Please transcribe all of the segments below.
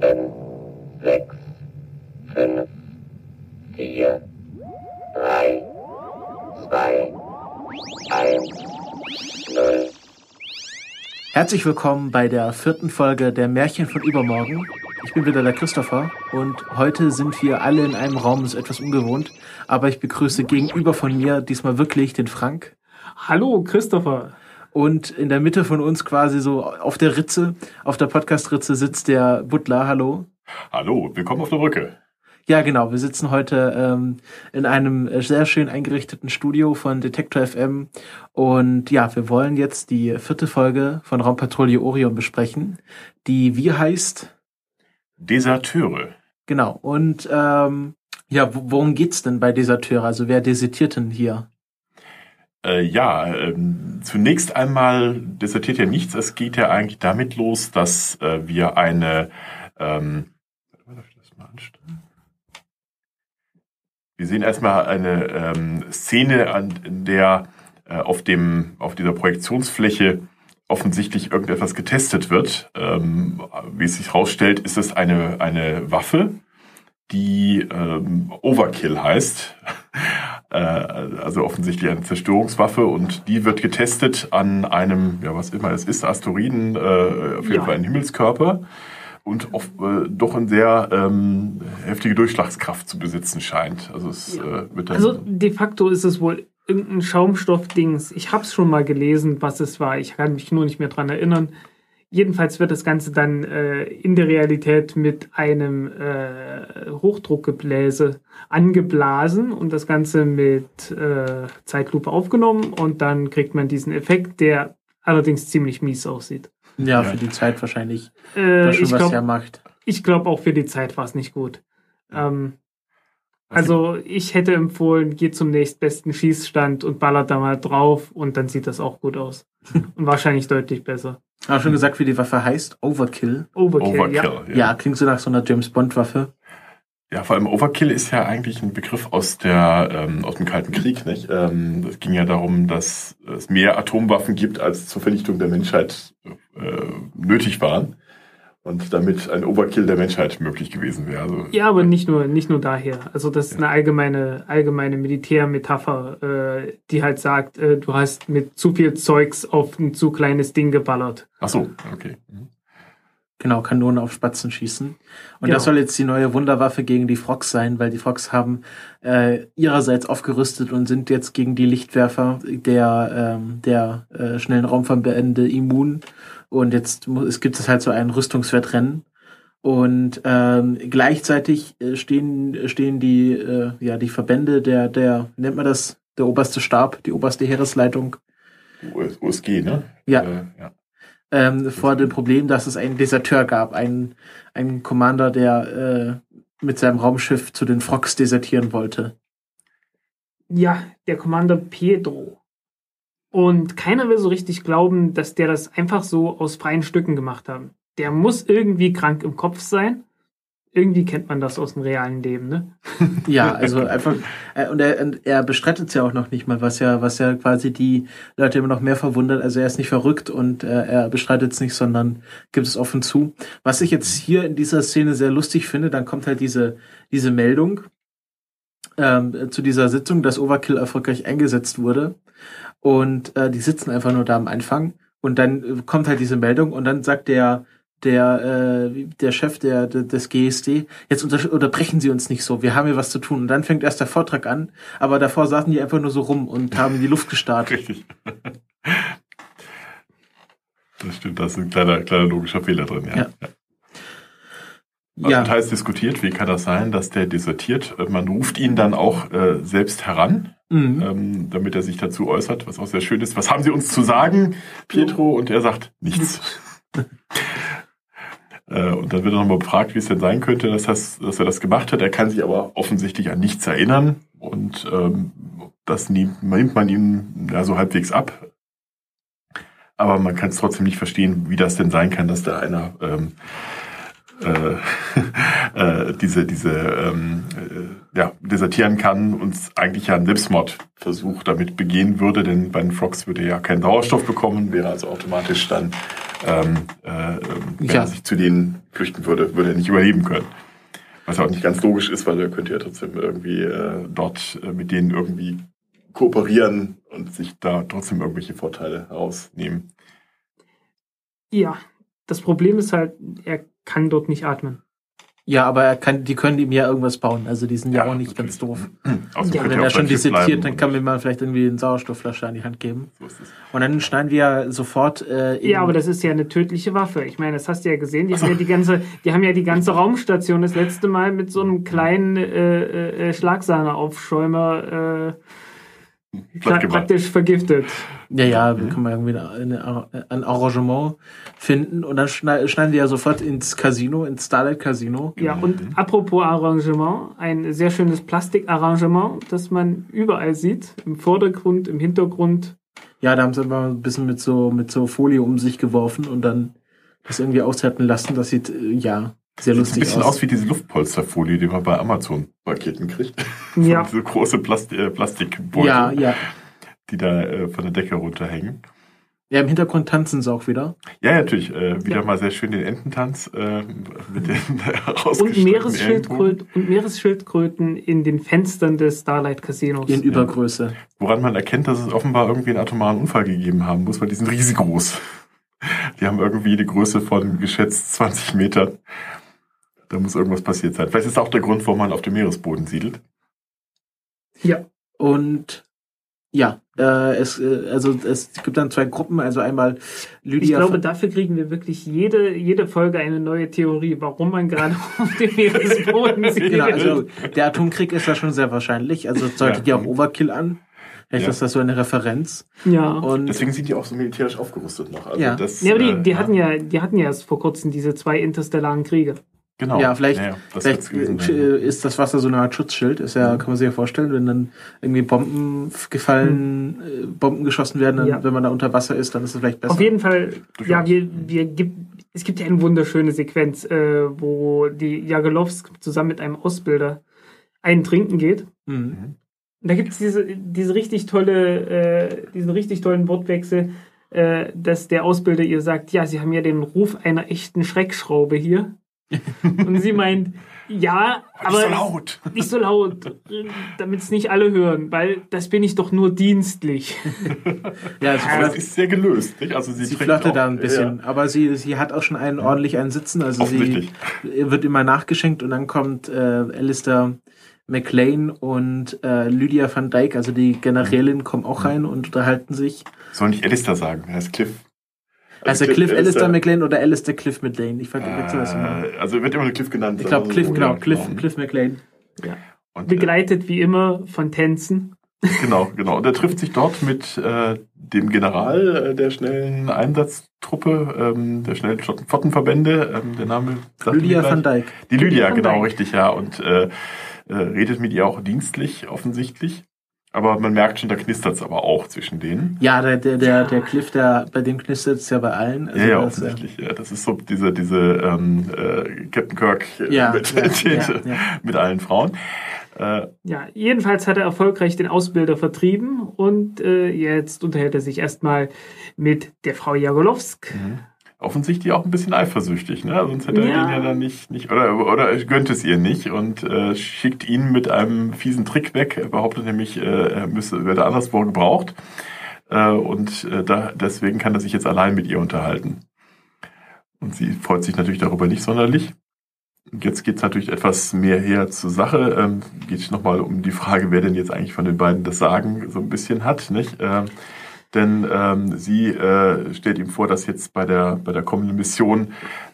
sieben, sechs, fünf, vier, drei, zwei, eins, null. Herzlich willkommen bei der vierten Folge der Märchen von übermorgen. Ich bin wieder der Christopher und heute sind wir alle in einem Raum, das ist etwas ungewohnt, aber ich begrüße gegenüber von mir diesmal wirklich den Frank. Hallo Christopher. Und in der Mitte von uns quasi so auf der Ritze, auf der Podcast-Ritze sitzt der Butler. Hallo. Hallo, willkommen auf der Brücke. Ja, genau. Wir sitzen heute ähm, in einem sehr schön eingerichteten Studio von Detektor FM. Und ja, wir wollen jetzt die vierte Folge von Raumpatrouille Orion besprechen, die wie heißt? Deserteure. Genau. Und ähm, ja, worum geht's denn bei Deserteure? Also wer desertiert denn hier? Äh, ja, ähm, zunächst einmal desertiert ja nichts. Es geht ja eigentlich damit los, dass äh, wir eine ähm, wir sehen erstmal eine ähm, Szene, an in der äh, auf dem auf dieser Projektionsfläche offensichtlich irgendetwas getestet wird. Ähm, wie es sich herausstellt, ist es eine eine Waffe, die ähm, Overkill heißt. Äh, also offensichtlich eine Zerstörungswaffe und die wird getestet an einem, ja was immer es ist, Asteroiden, äh, auf jeden ja. Fall ein Himmelskörper und oft, äh, doch eine sehr ähm, heftige Durchschlagskraft zu besitzen scheint. Also, es, ja. äh, also de facto ist es wohl irgendein Schaumstoffdings. Ich habe es schon mal gelesen, was es war. Ich kann mich nur nicht mehr dran erinnern. Jedenfalls wird das Ganze dann äh, in der Realität mit einem äh, Hochdruckgebläse angeblasen und das Ganze mit äh, Zeitlupe aufgenommen und dann kriegt man diesen Effekt, der allerdings ziemlich mies aussieht. Ja, für die Zeit wahrscheinlich. Äh, schon was glaub. Ich glaube auch für die Zeit war es nicht gut. Ähm, also ich hätte empfohlen, geht zum nächstbesten Schießstand und ballert da mal drauf und dann sieht das auch gut aus. und wahrscheinlich deutlich besser. Hast schon gesagt, wie die Waffe heißt? Overkill. Overkill, Overkill ja. ja. ja. klingt so nach so einer James Bond Waffe. Ja, vor allem Overkill ist ja eigentlich ein Begriff aus der ähm, aus dem Kalten Krieg. Nicht? Ähm, es ging ja darum, dass es mehr Atomwaffen gibt, als zur Vernichtung der Menschheit äh, nötig waren und damit ein Overkill der Menschheit möglich gewesen wäre. Also, ja, aber nicht nur nicht nur daher. Also das ist ja. eine allgemeine allgemeine Militärmetapher, äh, die halt sagt, äh, du hast mit zu viel Zeugs auf ein zu kleines Ding geballert. Ach so, okay. Mhm. Genau, Kanonen auf Spatzen schießen. Und genau. das soll jetzt die neue Wunderwaffe gegen die Frogs sein, weil die Frogs haben äh, ihrerseits aufgerüstet und sind jetzt gegen die Lichtwerfer der, ähm, der äh, schnellen Raumverbände immun. Und jetzt es gibt es halt so ein Rüstungswettrennen. Und ähm, gleichzeitig äh, stehen, stehen die, äh, ja, die Verbände der, der, nennt man das, der oberste Stab, die oberste Heeresleitung. USG, ne? Ja. Äh, ja ähm, vor dem Problem, dass es einen Deserteur gab, einen, einen Commander, der äh, mit seinem Raumschiff zu den Frogs desertieren wollte. Ja, der Commander Pedro. Und keiner will so richtig glauben, dass der das einfach so aus freien Stücken gemacht hat. Der muss irgendwie krank im Kopf sein irgendwie kennt man das aus dem realen Leben, ne? ja, also einfach, äh, und er, er bestreitet es ja auch noch nicht mal, was ja, was ja quasi die Leute immer noch mehr verwundert. Also er ist nicht verrückt und äh, er bestreitet es nicht, sondern gibt es offen zu. Was ich jetzt hier in dieser Szene sehr lustig finde, dann kommt halt diese, diese Meldung ähm, zu dieser Sitzung, dass Overkill erfolgreich eingesetzt wurde. Und äh, die sitzen einfach nur da am Anfang. Und dann äh, kommt halt diese Meldung und dann sagt der der, äh, der Chef der, der, des GSD, jetzt unter, unterbrechen Sie uns nicht so, wir haben hier was zu tun. Und dann fängt erst der Vortrag an, aber davor saßen die einfach nur so rum und haben in die Luft gestartet. Richtig. Das stimmt, da ist ein kleiner, kleiner logischer Fehler drin, ja. ja. Also ja. heißt diskutiert, wie kann das sein, dass der desertiert? Man ruft ihn dann auch äh, selbst heran, mhm. ähm, damit er sich dazu äußert, was auch sehr schön ist. Was haben Sie uns zu sagen, Pietro? Und er sagt nichts. Äh, und dann wird er nochmal befragt, wie es denn sein könnte, dass, das, dass er das gemacht hat. Er kann sich aber offensichtlich an nichts erinnern. Und ähm, das nimmt, nimmt man ihm ja so halbwegs ab. Aber man kann es trotzdem nicht verstehen, wie das denn sein kann, dass da einer ähm, äh, äh, diese, diese ähm, äh, ja, desertieren kann und eigentlich ja einen Selbstmordversuch damit begehen würde, denn bei den Frogs würde er ja keinen Sauerstoff bekommen, wäre also automatisch dann ähm, äh, wenn Ja. er sich zu denen flüchten würde, würde er nicht überleben können. Was auch nicht ganz logisch ist, weil er könnte ja trotzdem irgendwie äh, dort äh, mit denen irgendwie kooperieren und sich da trotzdem irgendwelche Vorteile herausnehmen. Ja, das Problem ist halt, er kann dort nicht atmen. Ja, aber er kann, die können ihm ja irgendwas bauen. Also die sind ja, Ja, auch nicht ganz natürlich. doof. Außerdem Ja, wenn er schon bleiben dann kann man mal vielleicht irgendwie eine Sauerstoffflasche an die Hand geben. So. Und dann schneiden wir ja sofort äh, in, Ja, aber das ist ja eine tödliche Waffe. Ich meine, das hast du ja gesehen. Die haben ja die ganze, die haben ja die ganze Raumstation das letzte Mal mit so einem kleinen äh, äh, Schlagsahne-Aufschäumer äh, Platt gemacht. Praktisch vergiftet. Ja, ja, Mhm. wir können mal irgendwie eine, eine, ein Arrangement finden und dann schneiden, schneiden wir ja sofort ins Casino, ins Starlight Casino. Ja, und apropos Arrangement, ein sehr schönes Plastikarrangement, das man überall sieht. Im Vordergrund, im Hintergrund. Ja, da haben sie immer ein bisschen mit so, mit so Folie um sich geworfen und dann das irgendwie aushärten lassen. Das sieht, äh, ja, sehr Sieht ein lustig bisschen aus. aus wie diese Luftpolsterfolie, die man bei Amazon-Paketen kriegt. Ja. So große Plast äh, Plastikbeutel, ja, ja. die da äh, von der Decke runterhängen. Ja, im Hintergrund tanzen sie auch wieder. Ja, ja, natürlich. Äh, wieder Ja. mal sehr schön den Ententanz äh, mit den Und. Meeresschildkröten, und Meeresschildkröten in den Fenstern des Starlight Casinos. In Übergröße. Woran man erkennt, dass es offenbar irgendwie einen atomaren Unfall gegeben haben muss, weil die sind riesig groß. Die haben irgendwie die Größe von geschätzt 20 Metern. Da muss irgendwas passiert sein. Vielleicht ist auch der Grund, warum man auf dem Meeresboden siedelt. Ja. Und ja, äh, es, äh, also es gibt dann zwei Gruppen, also einmal Ich Lydia. glaube, dafür kriegen wir wirklich jede, jede Folge eine neue Theorie, warum man gerade auf dem Meeresboden sieht. genau, also der Atomkrieg ist ja schon sehr wahrscheinlich. Also es deutet ja, Ja. auch Overkill an. Vielleicht Ja. ist das so eine Referenz. ja. Und Deswegen sind die auch so militärisch aufgerüstet noch. Also Ja. das, Ja, aber die, äh, die, hatten ja, die hatten ja erst vor kurzem diese zwei interstellaren Kriege. Genau. Ja, vielleicht- das Vielleicht äh, ist das Wasser so eine Art Schutzschild. Ist ja, kann man sich ja vorstellen, wenn dann irgendwie Bomben gefallen, äh, Bomben geschossen werden, dann, Ja. wenn man da unter Wasser ist, dann ist es vielleicht besser. Auf jeden Fall, Durchaus. ja, wir, wir gibt, es gibt ja eine wunderschöne Sequenz, äh, wo die Jagelowsk zusammen mit einem Ausbilder einen trinken geht. Mhm. Und da gibt es diese, diese richtig tolle, äh, diesen richtig tollen Wortwechsel, äh, dass der Ausbilder ihr sagt, ja, sie haben ja den Ruf einer echten Schreckschraube hier. Und sie meint, ja, Aber nicht so laut. nicht so laut, damit es nicht alle hören, weil das bin ich doch nur dienstlich. Ja, also Aber es ist sehr gelöst. Nicht? Also sie, Sie auch- da ein bisschen, Ja, aber sie, sie hat auch schon einen ordentlich einen Sitzen. Also sie offensichtlich. wird immer nachgeschenkt und dann kommt äh, Alistair McLean und äh, Lydia van Dijk, also die Generälin, kommen auch rein und unterhalten sich. Soll nicht Alistair sagen, er ist Cliff. Also Cliff Alistair McLean oder Alistair Cliff McLean. Ich fand wechsel das immer. Äh, also wird immer nur Cliff genannt. Ich glaube Also Cliff, so, genau, ja, Cliff, Cliff McLean. Und, äh, Begleitet wie immer von Tänzen. Genau, genau. Und er trifft sich dort mit äh, dem General äh, der schnellen Einsatztruppe, ähm, der schnellen Flotten- Flottenverbände. Ähm, der Name sagt Lydia van. Dijk. Die Lydia, Van genau, Dijk. richtig, ja. Und äh, äh, redet mit ihr auch dienstlich, offensichtlich. Aber man merkt schon, da knistert es aber auch zwischen denen. Ja, der, der, der, der Cliff, der, bei dem knistert es ja bei allen. Also ja, ja, das, äh, offensichtlich. Ja, das ist so diese, diese ähm, äh, Captain Kirk äh, Ja, Mentalität ja, ja, ja. mit allen Frauen. Äh, Ja, jedenfalls hat er erfolgreich den Ausbilder vertrieben und äh, jetzt unterhält er sich erstmal mit der Frau Jagolowsk. Offensichtlich auch ein bisschen eifersüchtig, ne? Sonst hätte er Ja. ihn ja dann nicht, nicht oder, oder er gönnt es ihr nicht und äh, schickt ihn mit einem fiesen Trick weg. Er behauptet nämlich, äh, er müsse, werde anderswo gebraucht. Äh, und äh, da, deswegen kann er sich jetzt allein mit ihr unterhalten. Und sie freut sich natürlich darüber nicht sonderlich. Und Jetzt geht es natürlich etwas mehr her zur Sache. Ähm, geht nochmal um die Frage, wer denn jetzt eigentlich von den beiden das Sagen so ein bisschen hat, nicht? Ähm, denn ähm, sie äh, stellt ihm vor, dass jetzt bei der, bei der kommenden Mission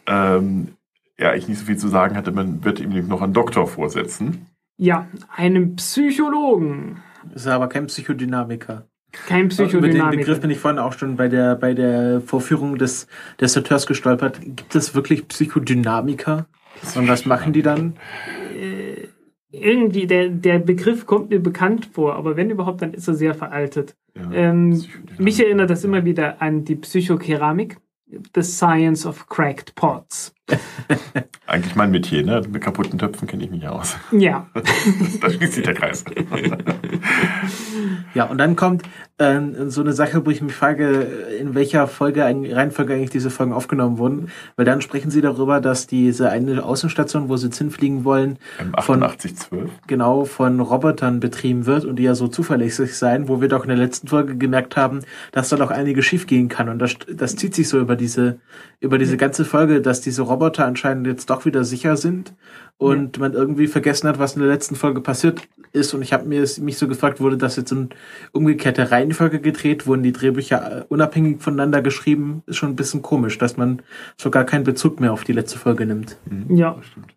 ähm, er eigentlich nicht so viel zu sagen hatte. Man wird ihm nämlich noch einen Doktor vorsetzen. Ja, einem Psychologen. ist aber kein Psychodynamiker. Kein Über den Begriff Psychodynamiker. bin ich vorhin auch schon bei der, bei der Vorführung des Deserteurs gestolpert. Gibt es wirklich Psychodynamiker? Und was machen die dann? Irgendwie, der, der Begriff kommt mir bekannt vor, aber wenn überhaupt, dann ist er sehr veraltet. Ja, Ähm, mich erinnert das immer wieder an die Psychokeramik The Science of Cracked Pots. Eigentlich mein Metier, ne? Mit kaputten Töpfen kenne ich mich aus. Ja. da schließt sich der Kreis. Ja, und dann kommt äh, so eine Sache, wo ich mich frage, in welcher Folge, Reihenfolge eigentlich diese Folgen aufgenommen wurden. Weil dann sprechen sie darüber, dass diese eine Außenstation, wo sie jetzt hinfliegen wollen, von 8812. genau von Robotern betrieben wird und die ja so zuverlässig sein, wo wir doch in der letzten Folge gemerkt haben, dass da doch einige schief gehen kann. Und das, das zieht sich so über diese, über diese ganze Folge, dass diese Roboter anscheinend jetzt doch wieder sicher sind und ja. man irgendwie vergessen hat, was in der letzten Folge passiert ist. Und ich habe mir mich so gefragt, wurde das jetzt in umgekehrter Reihenfolge gedreht? Wurden die Drehbücher äh, unabhängig voneinander geschrieben? Ist schon ein bisschen komisch, dass man sogar keinen Bezug mehr auf die letzte Folge nimmt. Mhm, ja, stimmt.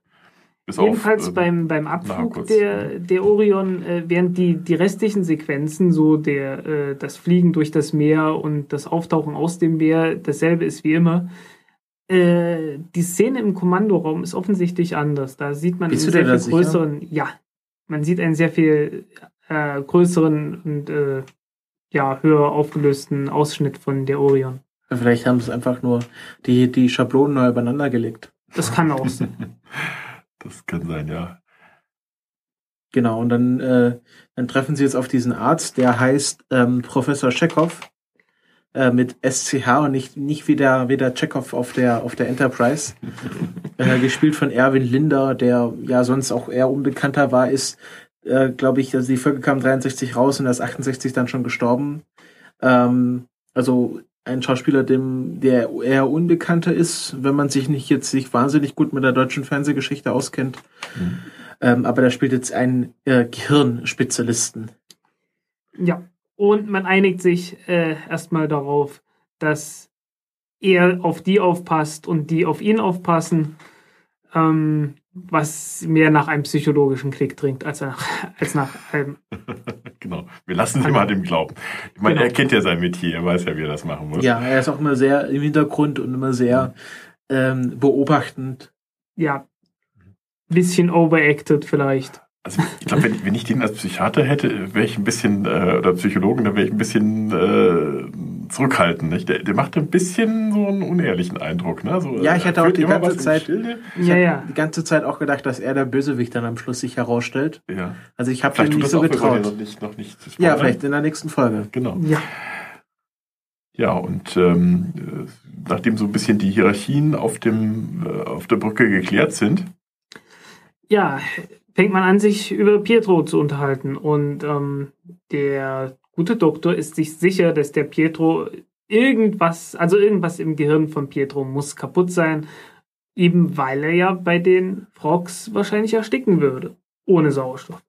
Bis Jedenfalls auf, äh, beim, beim Abflug der, der Orion, äh, während die, die restlichen Sequenzen, so der, äh, das Fliegen durch das Meer und das Auftauchen aus dem Meer, dasselbe ist wie immer, äh, die Szene im Kommandoraum ist offensichtlich anders. Da sieht man Bist einen sehr viel größeren, sicher? ja, man sieht einen sehr viel äh, größeren und äh, ja, höher aufgelösten Ausschnitt von der Orion. Vielleicht haben sie einfach nur die, die Schablonen neu übereinander gelegt. Das kann auch sein. das kann sein, ja. Genau, und dann, äh, dann treffen sie jetzt auf diesen Arzt, der heißt ähm, Professor Chekhov äh, mit SCH und nicht, nicht wie der, wie der Chekhov auf der, auf der Enterprise. äh, gespielt von Erwin Linder, der ja sonst auch eher unbekannter war, ist, äh, glaube ich, also die Folge kam 63 raus und er ist 68 dann schon gestorben. Ähm, also ein Schauspieler, dem, der eher unbekannter ist, wenn man sich nicht jetzt sich wahnsinnig gut mit der deutschen Fernsehgeschichte auskennt. Mhm. Ähm, aber der spielt jetzt einen äh, Gehirnspezialisten. Ja, und man einigt sich äh, erstmal darauf, dass er auf die aufpasst und die auf ihn aufpassen, ähm, was mehr nach einem psychologischen Klick dringt, als nach, als nach einem. genau. Wir lassen sie mal dem glauben. Ich meine, genau. er kennt ja sein Metier, er weiß ja, wie er das machen muss. Ja, er ist auch immer sehr im Hintergrund und immer sehr ähm, beobachtend. Ja. Bisschen overacted vielleicht. Also ich glaube, wenn, wenn ich den als Psychiater hätte, wäre ich ein bisschen, äh, oder Psychologen, dann wäre ich ein bisschen äh, zurückhaltend. Nicht? Der, der macht ein bisschen so einen unehrlichen Eindruck. Ne? So, ja, ich hatte auch die ganze Zeit, ich ja, ja. die ganze Zeit auch gedacht, dass er der Bösewicht dann am Schluss sich herausstellt. Ja. Also ich habe ihm nicht so getraut. Noch nicht, noch nicht ja, vielleicht in der nächsten Folge. Genau. Ja. Ja, und ähm, nachdem so ein bisschen die Hierarchien auf, dem, äh, auf der Brücke geklärt sind. Ja, fängt man an, sich über Pietro zu unterhalten. Und ähm, der gute Doktor ist sich sicher, dass der Pietro irgendwas, also irgendwas im Gehirn von Pietro muss kaputt sein, eben weil er ja bei den Frogs wahrscheinlich ersticken würde, ohne Sauerstoff.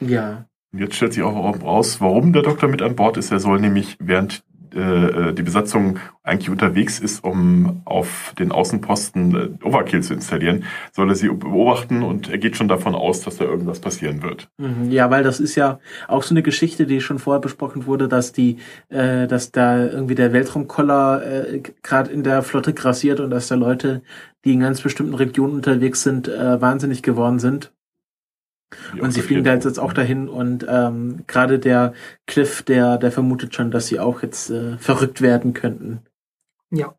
Ja. Jetzt stellt sich auch raus, warum der Doktor mit an Bord ist. Er soll nämlich während äh, die Besatzung eigentlich unterwegs ist, um auf den Außenposten äh, Overkill zu installieren, soll er sie beobachten und er geht schon davon aus, dass da irgendwas passieren wird. Mhm, ja, weil das ist ja auch so eine Geschichte, die schon vorher besprochen wurde, dass die, äh, dass da irgendwie der Weltraumkoller äh, gerade in der Flotte grassiert und dass da Leute, die in ganz bestimmten Regionen unterwegs sind, äh, wahnsinnig geworden sind und sie fliegen da jetzt auch dahin und ähm, gerade der Cliff, der, der vermutet schon, dass sie auch jetzt äh, verrückt werden könnten. Ja.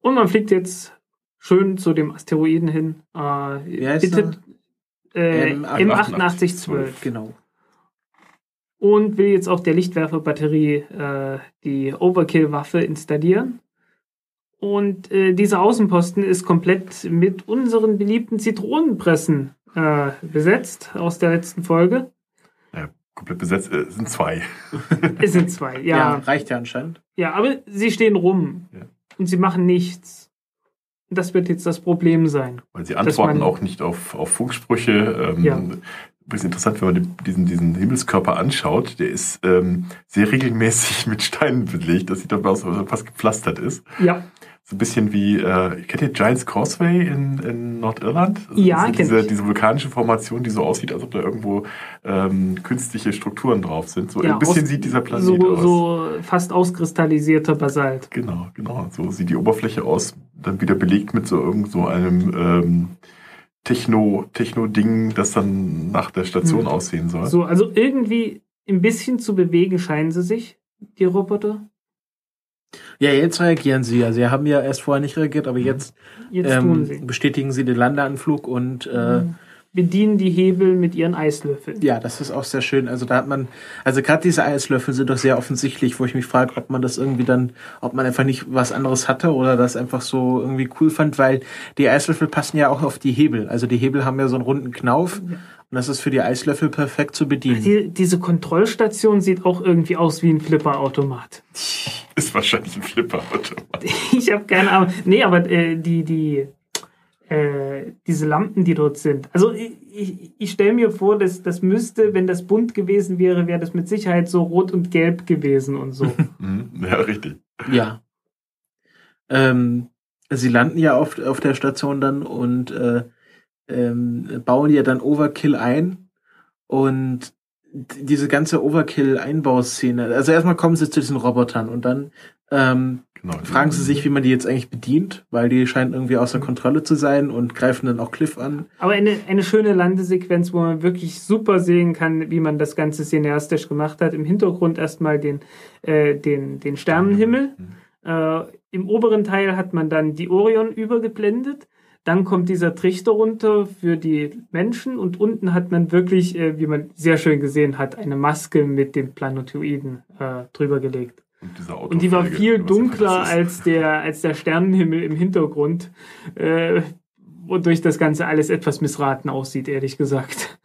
Und man fliegt jetzt schön zu dem Asteroiden hin. Äh, Wie heißt bitte, äh, M8812. Genau. Und will jetzt auf der Lichtwerferbatterie äh, die Overkill-Waffe installieren. Und äh, dieser Außenposten ist komplett mit unseren beliebten Zitronenpressen äh, besetzt aus der letzten Folge. Ja, komplett besetzt äh, sind zwei. es sind zwei, ja. ja. Reicht ja anscheinend. Ja, aber sie stehen rum ja. und sie machen nichts. Das wird jetzt das Problem sein. Weil sie antworten auch nicht auf, auf Funksprüche. Ähm, ja. Übrigens interessant, wenn man diesen, diesen Himmelskörper anschaut, der ist ähm, sehr regelmäßig mit Steinen belegt. Das sieht aber aus, als ob er fast gepflastert ist. Ja. So ein bisschen wie, äh, kennt ihr Giants Causeway in, in Nordirland? Also ja, diese, diese, diese vulkanische Formation, die so aussieht, als ob da irgendwo ähm, künstliche Strukturen drauf sind. So ja, ein bisschen aus, sieht dieser Planet so, aus. So fast auskristallisierter Basalt. Genau, genau. So sieht die Oberfläche aus, dann wieder belegt mit so irgend so einem ähm, Techno, Techno-Ding, das dann nach der Station hm. aussehen soll. So, also irgendwie ein bisschen zu bewegen scheinen sie sich, die Roboter. Ja, jetzt reagieren sie ja. Sie haben ja erst vorher nicht reagiert, aber jetzt, Jetzt tun sie. ähm, bestätigen sie den Landeanflug und äh, Bedienen die Hebel mit ihren Eislöffeln. ja, das ist auch sehr schön. Also da hat man, also gerade diese Eislöffel sind doch sehr offensichtlich, wo ich mich frage, ob man das irgendwie dann, ob man einfach nicht was anderes hatte oder das einfach so irgendwie cool fand, weil die Eislöffel passen ja auch auf die Hebel. Also die Hebel haben ja so einen runden Knauf und das ist für die Eislöffel perfekt zu bedienen. Die, diese Kontrollstation sieht auch irgendwie aus wie ein Flipperautomat. Ist wahrscheinlich ein Flipper-Auto. Ich habe keine Ahnung. Nee, aber äh, die, die, äh, diese Lampen, die dort sind. Also ich, ich, ich stelle mir vor, dass das müsste, wenn das bunt gewesen wäre, wäre das mit Sicherheit so rot und gelb gewesen und so. Mhm. Ja, richtig. Ja. Ähm, sie landen ja auf, auf der Station dann und äh, ähm, bauen ja dann Overkill ein. Und diese ganze Overkill-Einbauszene, also erstmal kommen sie zu diesen Robotern und dann ähm, Genau. fragen sie sich, wie man die jetzt eigentlich bedient, weil die scheinen irgendwie außer Kontrolle zu sein und greifen dann auch Cliff an. Aber eine, eine schöne Landesequenz, wo man wirklich super sehen kann, wie man das Ganze cineastisch gemacht hat. Im Hintergrund erstmal den, äh, den, den Sternenhimmel. Äh, Im oberen Teil hat man dann die Orion übergeblendet. Dann kommt dieser Trichter runter für die Menschen und unten hat man wirklich, äh, wie man sehr schön gesehen hat, eine Maske mit dem Planetoiden äh, drüber gelegt. Und, Und die war viel dunkler als der, als der Sternenhimmel im Hintergrund, äh, wodurch das Ganze alles etwas missraten aussieht, ehrlich gesagt.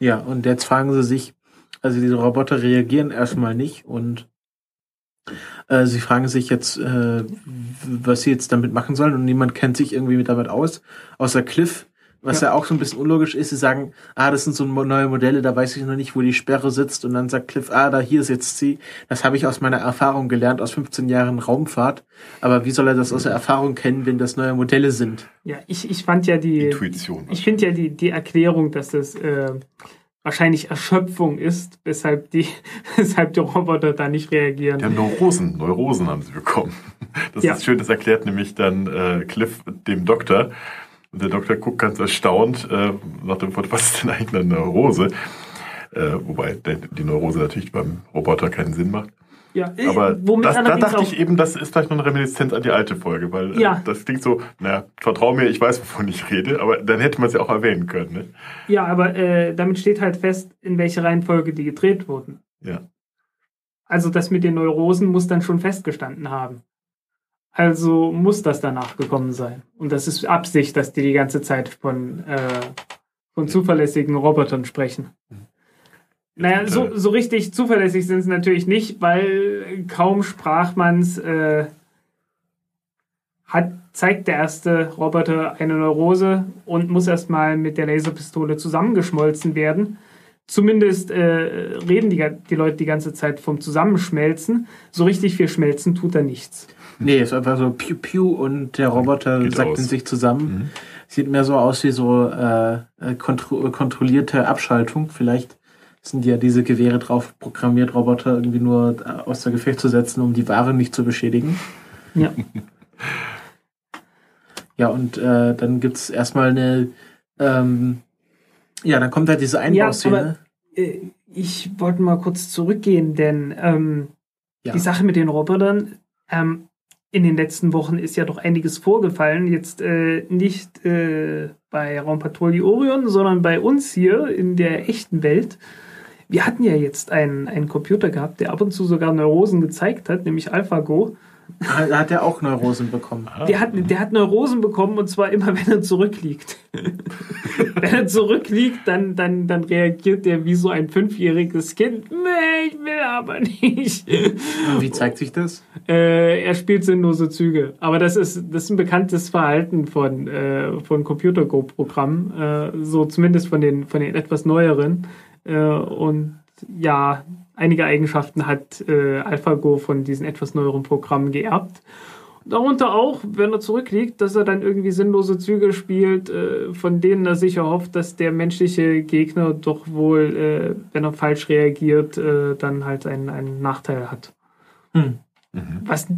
Ja, und jetzt fragen sie sich, also diese Roboter reagieren erstmal nicht und äh, sie fragen sich jetzt, äh, was sie jetzt damit machen sollen und niemand kennt sich irgendwie mit damit aus, außer Cliff, was ja. Ja. auch so ein bisschen unlogisch ist. Sie sagen, ah, das sind so neue Modelle, da weiß ich noch nicht, wo die Sperre sitzt und dann sagt Cliff, ah, da hier sitzt sie. Das habe ich aus meiner Erfahrung gelernt, aus 15 Jahren Raumfahrt. Aber wie soll er das aus der Erfahrung kennen, wenn das neue Modelle sind? Ja, ich, ich fand ja die, Intuition. ich finde ja die, die Erklärung, dass das äh, wahrscheinlich Erschöpfung ist, weshalb die, weshalb die Roboter da nicht reagieren. Die haben Neurosen, Neurosen haben sie bekommen. Das Ja. ist schön, das erklärt nämlich dann äh, Cliff dem Doktor. Und der Doktor guckt ganz erstaunt äh, nach dem Wort, was ist denn eigentlich eine Neurose? Äh, wobei die Neurose natürlich beim Roboter keinen Sinn macht. Ja, äh, Aber das, da dachte ich eben, das ist vielleicht noch eine Reminiszenz an die alte Folge, weil Ja. äh, das klingt so, naja, vertrau mir, ich weiß, wovon ich rede, aber dann hätte man es ja auch erwähnen können. Ne? Ja, aber äh, damit steht halt fest, in welche Reihenfolge die gedreht wurden. Ja. Also das mit den Neurosen muss dann schon festgestanden haben. Also muss das danach gekommen sein. Und das ist Absicht, dass die die ganze Zeit von, äh, von zuverlässigen Robotern sprechen. Naja, so, so richtig zuverlässig sind sie natürlich nicht, weil kaum sprach man's, äh, hat, zeigt der erste Roboter eine Neurose und muss erstmal mit der Laserpistole zusammengeschmolzen werden. Zumindest äh, reden die, die Leute die ganze Zeit vom Zusammenschmelzen. So richtig viel schmelzen tut er nichts. Nee, ist einfach so piu piu und der Roboter Geht sackt aus. in sich zusammen. Mhm. Sieht mehr so aus wie so äh, äh, kontro kontrollierte Abschaltung. Vielleicht sind ja diese Gewehre drauf programmiert, Roboter irgendwie nur äh, außer Gefecht zu setzen, um die Ware nicht zu beschädigen. Ja. Ja, und äh, dann gibt's erstmal eine, ähm, ja, dann kommt halt diese Einbauszene. Äh, ich wollte mal kurz zurückgehen, denn ähm, Ja. die Sache mit den Robotern, ähm, in den letzten Wochen ist ja doch einiges vorgefallen. Jetzt äh, nicht äh, bei Raumpatrouille Orion, sondern bei uns hier in der echten Welt. Wir hatten ja jetzt einen, einen Computer gehabt, der ab und zu sogar Neurosen gezeigt hat, nämlich AlphaGo. Da hat er auch Neurosen bekommen. Ah, Der hat, der hat Neurosen bekommen und zwar immer, wenn er zurückliegt. wenn er zurückliegt, dann, dann, dann reagiert der wie so ein fünfjähriges Kind. Nee, ich will aber nicht. Und wie zeigt sich das? äh, er spielt sinnlose Züge. Aber das ist, das ist ein bekanntes Verhalten von, äh, von Computer-Go-Programmen. Äh, so zumindest von den, von den etwas neueren. Äh, und ja, einige Eigenschaften hat äh, AlphaGo von diesen etwas neueren Programmen geerbt. Darunter auch, wenn er zurückliegt, dass er dann irgendwie sinnlose Züge spielt, äh, von denen er sich erhofft, dass der menschliche Gegner doch wohl, äh, wenn er falsch reagiert, äh, dann halt einen, einen Nachteil hat. Hm. Mhm. Was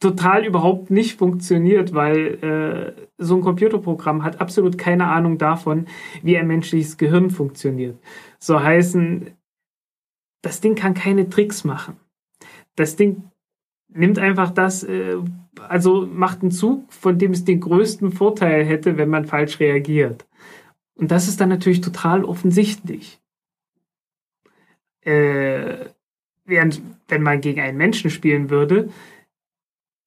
total überhaupt nicht funktioniert, weil äh, so ein Computerprogramm hat absolut keine Ahnung davon, wie ein menschliches Gehirn funktioniert. So heißen, das Ding kann keine Tricks machen. Das Ding nimmt einfach das, äh, also macht einen Zug, von dem es den größten Vorteil hätte, wenn man falsch reagiert. Und das ist dann natürlich total offensichtlich. Äh, während, wenn man gegen einen Menschen spielen würde,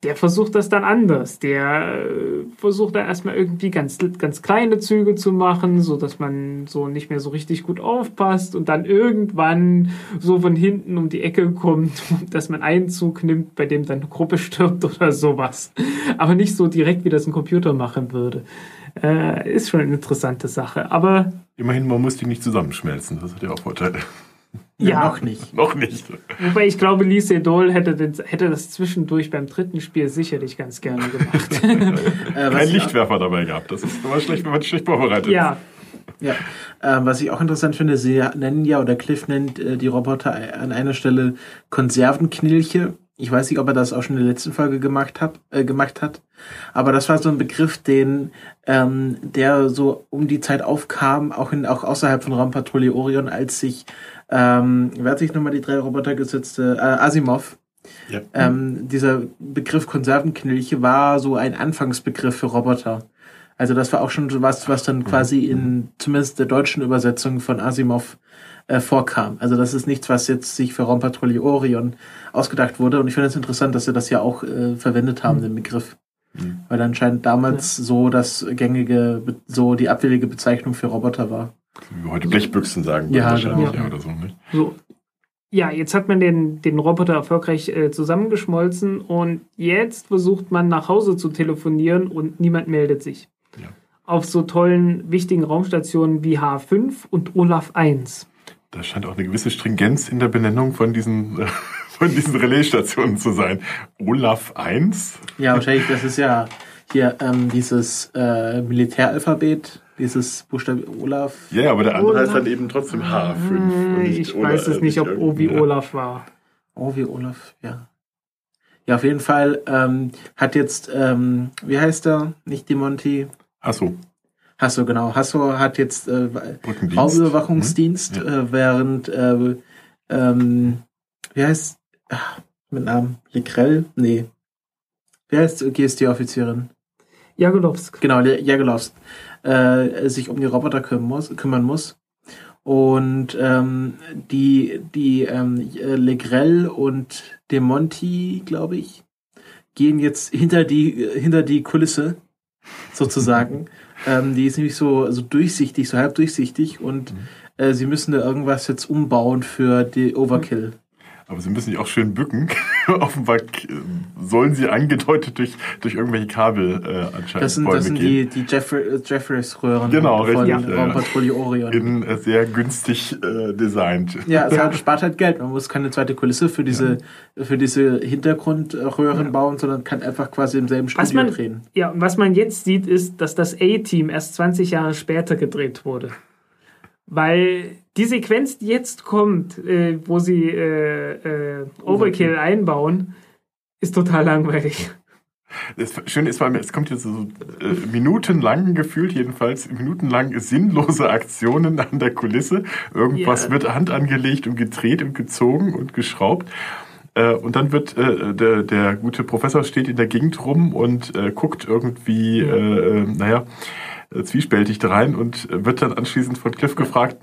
der versucht das dann anders. Der äh, versucht dann erstmal irgendwie ganz, ganz kleine Züge zu machen, so dass man so nicht mehr so richtig gut aufpasst und dann irgendwann so von hinten um die Ecke kommt, dass man einen Zug nimmt, bei dem dann eine Gruppe stirbt oder sowas. Aber nicht so direkt, wie das ein Computer machen würde. Äh, ist schon eine interessante Sache. Aber Immerhin, man muss die nicht zusammenschmelzen. Das hat ja auch Vorteile. Ja, Ja. noch nicht. Noch nicht. Wobei ich glaube, Lee Sedol hätte, den, hätte das zwischendurch beim dritten Spiel sicherlich ganz gerne gemacht. Äh, Kein ich- Lichtwerfer dabei gehabt. Das ist immer schlecht, wenn man schlecht vorbereitet ja, Ja, ähm, was ich auch interessant finde, sie nennen ja, oder Cliff nennt äh, die Roboter an einer Stelle Konservenknilche. Ich weiß nicht, ob er das auch schon in der letzten Folge gemacht hat, äh, gemacht hat. Aber das war so ein Begriff, den, ähm, der so um die Zeit aufkam, auch in, auch außerhalb von Raumpatrouille Orion, als sich, ähm, wer hat sich nochmal die drei Roboter gesetzte, äh, Asimov, Ja. ähm, dieser Begriff Konservenknilche war so ein Anfangsbegriff für Roboter. Also das war auch schon so was, was dann quasi in zumindest der deutschen Übersetzung von Asimov äh, vorkam. Also das ist nichts, was jetzt sich für Raumpatrouille Orion ausgedacht wurde. Und ich finde es interessant, dass sie das ja auch äh, verwendet haben, den Begriff. Mhm. Weil anscheinend damals so das gängige, so die abwillige Bezeichnung für Roboter war. Wie wir heute Blechbüchsen sagen. Ja, wahrscheinlich, genau. ja, oder so. Nicht? so. Ja, jetzt hat man den, den Roboter erfolgreich äh, zusammengeschmolzen und jetzt versucht man nach Hause zu telefonieren und niemand meldet sich. Ja. Auf so tollen, wichtigen Raumstationen wie H5 und Olaf 1. Da scheint auch eine gewisse Stringenz in der Benennung von diesen, äh, von diesen Relaisstationen zu sein. Olaf 1? Ja, wahrscheinlich, das ist ja hier ähm, dieses äh, Militäralphabet, dieses Buchstabe Olaf. Ja, aber der andere Olaf. heißt dann eben trotzdem H5. und Äh, nicht ich Ola- weiß es äh, nicht, ob O wie irgendein- Olaf war. Oh, wie Olaf, ja. Ja, auf jeden Fall ähm, hat jetzt, ähm, wie heißt er? Nicht Demonti. Ach so, Hasso, genau. Hasso hat jetzt äh. Raumüberwachungsdienst, Mhm. äh, während, äh, ähm, wie heißt, ach, mit Namen, Legrell? Nee. Wie heißt GSD-Offizierin? Jagolowsk. Genau, Jagelovs, äh, sich um die Roboter kümmern muss. Kümmern muss. Und ähm, die, die ähm, äh, Legrell und Demonti, glaube ich, gehen jetzt hinter die, hinter die Kulisse, sozusagen. ähm, die ist nämlich so, so durchsichtig, so halb durchsichtig und äh, sie müssen da irgendwas jetzt umbauen für die Overkill. Aber sie müssen sich auch schön bücken. Offenbar sollen sie angedeutet durch, durch irgendwelche Kabel äh, anscheinend Das sind, Bäume das sind gehen. die, die äh, Jeffreys-Röhren Genau, von richtig, ja. Raumpatrouille Orion. In äh, sehr günstig äh, designt. Ja, es hat, spart halt Geld. Man muss keine zweite Kulisse für diese, für diese Hintergrundröhren bauen, sondern kann einfach quasi im selben Was Studio man- drehen. Ja, und was man jetzt sieht, ist, dass das A-Team erst 20 Jahre später gedreht wurde. Weil die Sequenz, die jetzt kommt, äh, wo sie äh, äh, Overkill einbauen, ist total langweilig. Das Schöne ist, weil es kommt jetzt so äh, minutenlang, gefühlt jedenfalls, minutenlang sinnlose Aktionen an der Kulisse. Irgendwas Ja. wird Hand angelegt und gedreht und gezogen und geschraubt. Äh, und dann wird äh, der, der gute Professor steht in der Gegend rum und äh, guckt irgendwie, äh, äh, naja, zwiespältig da rein und äh, wird dann anschließend von Cliff gefragt,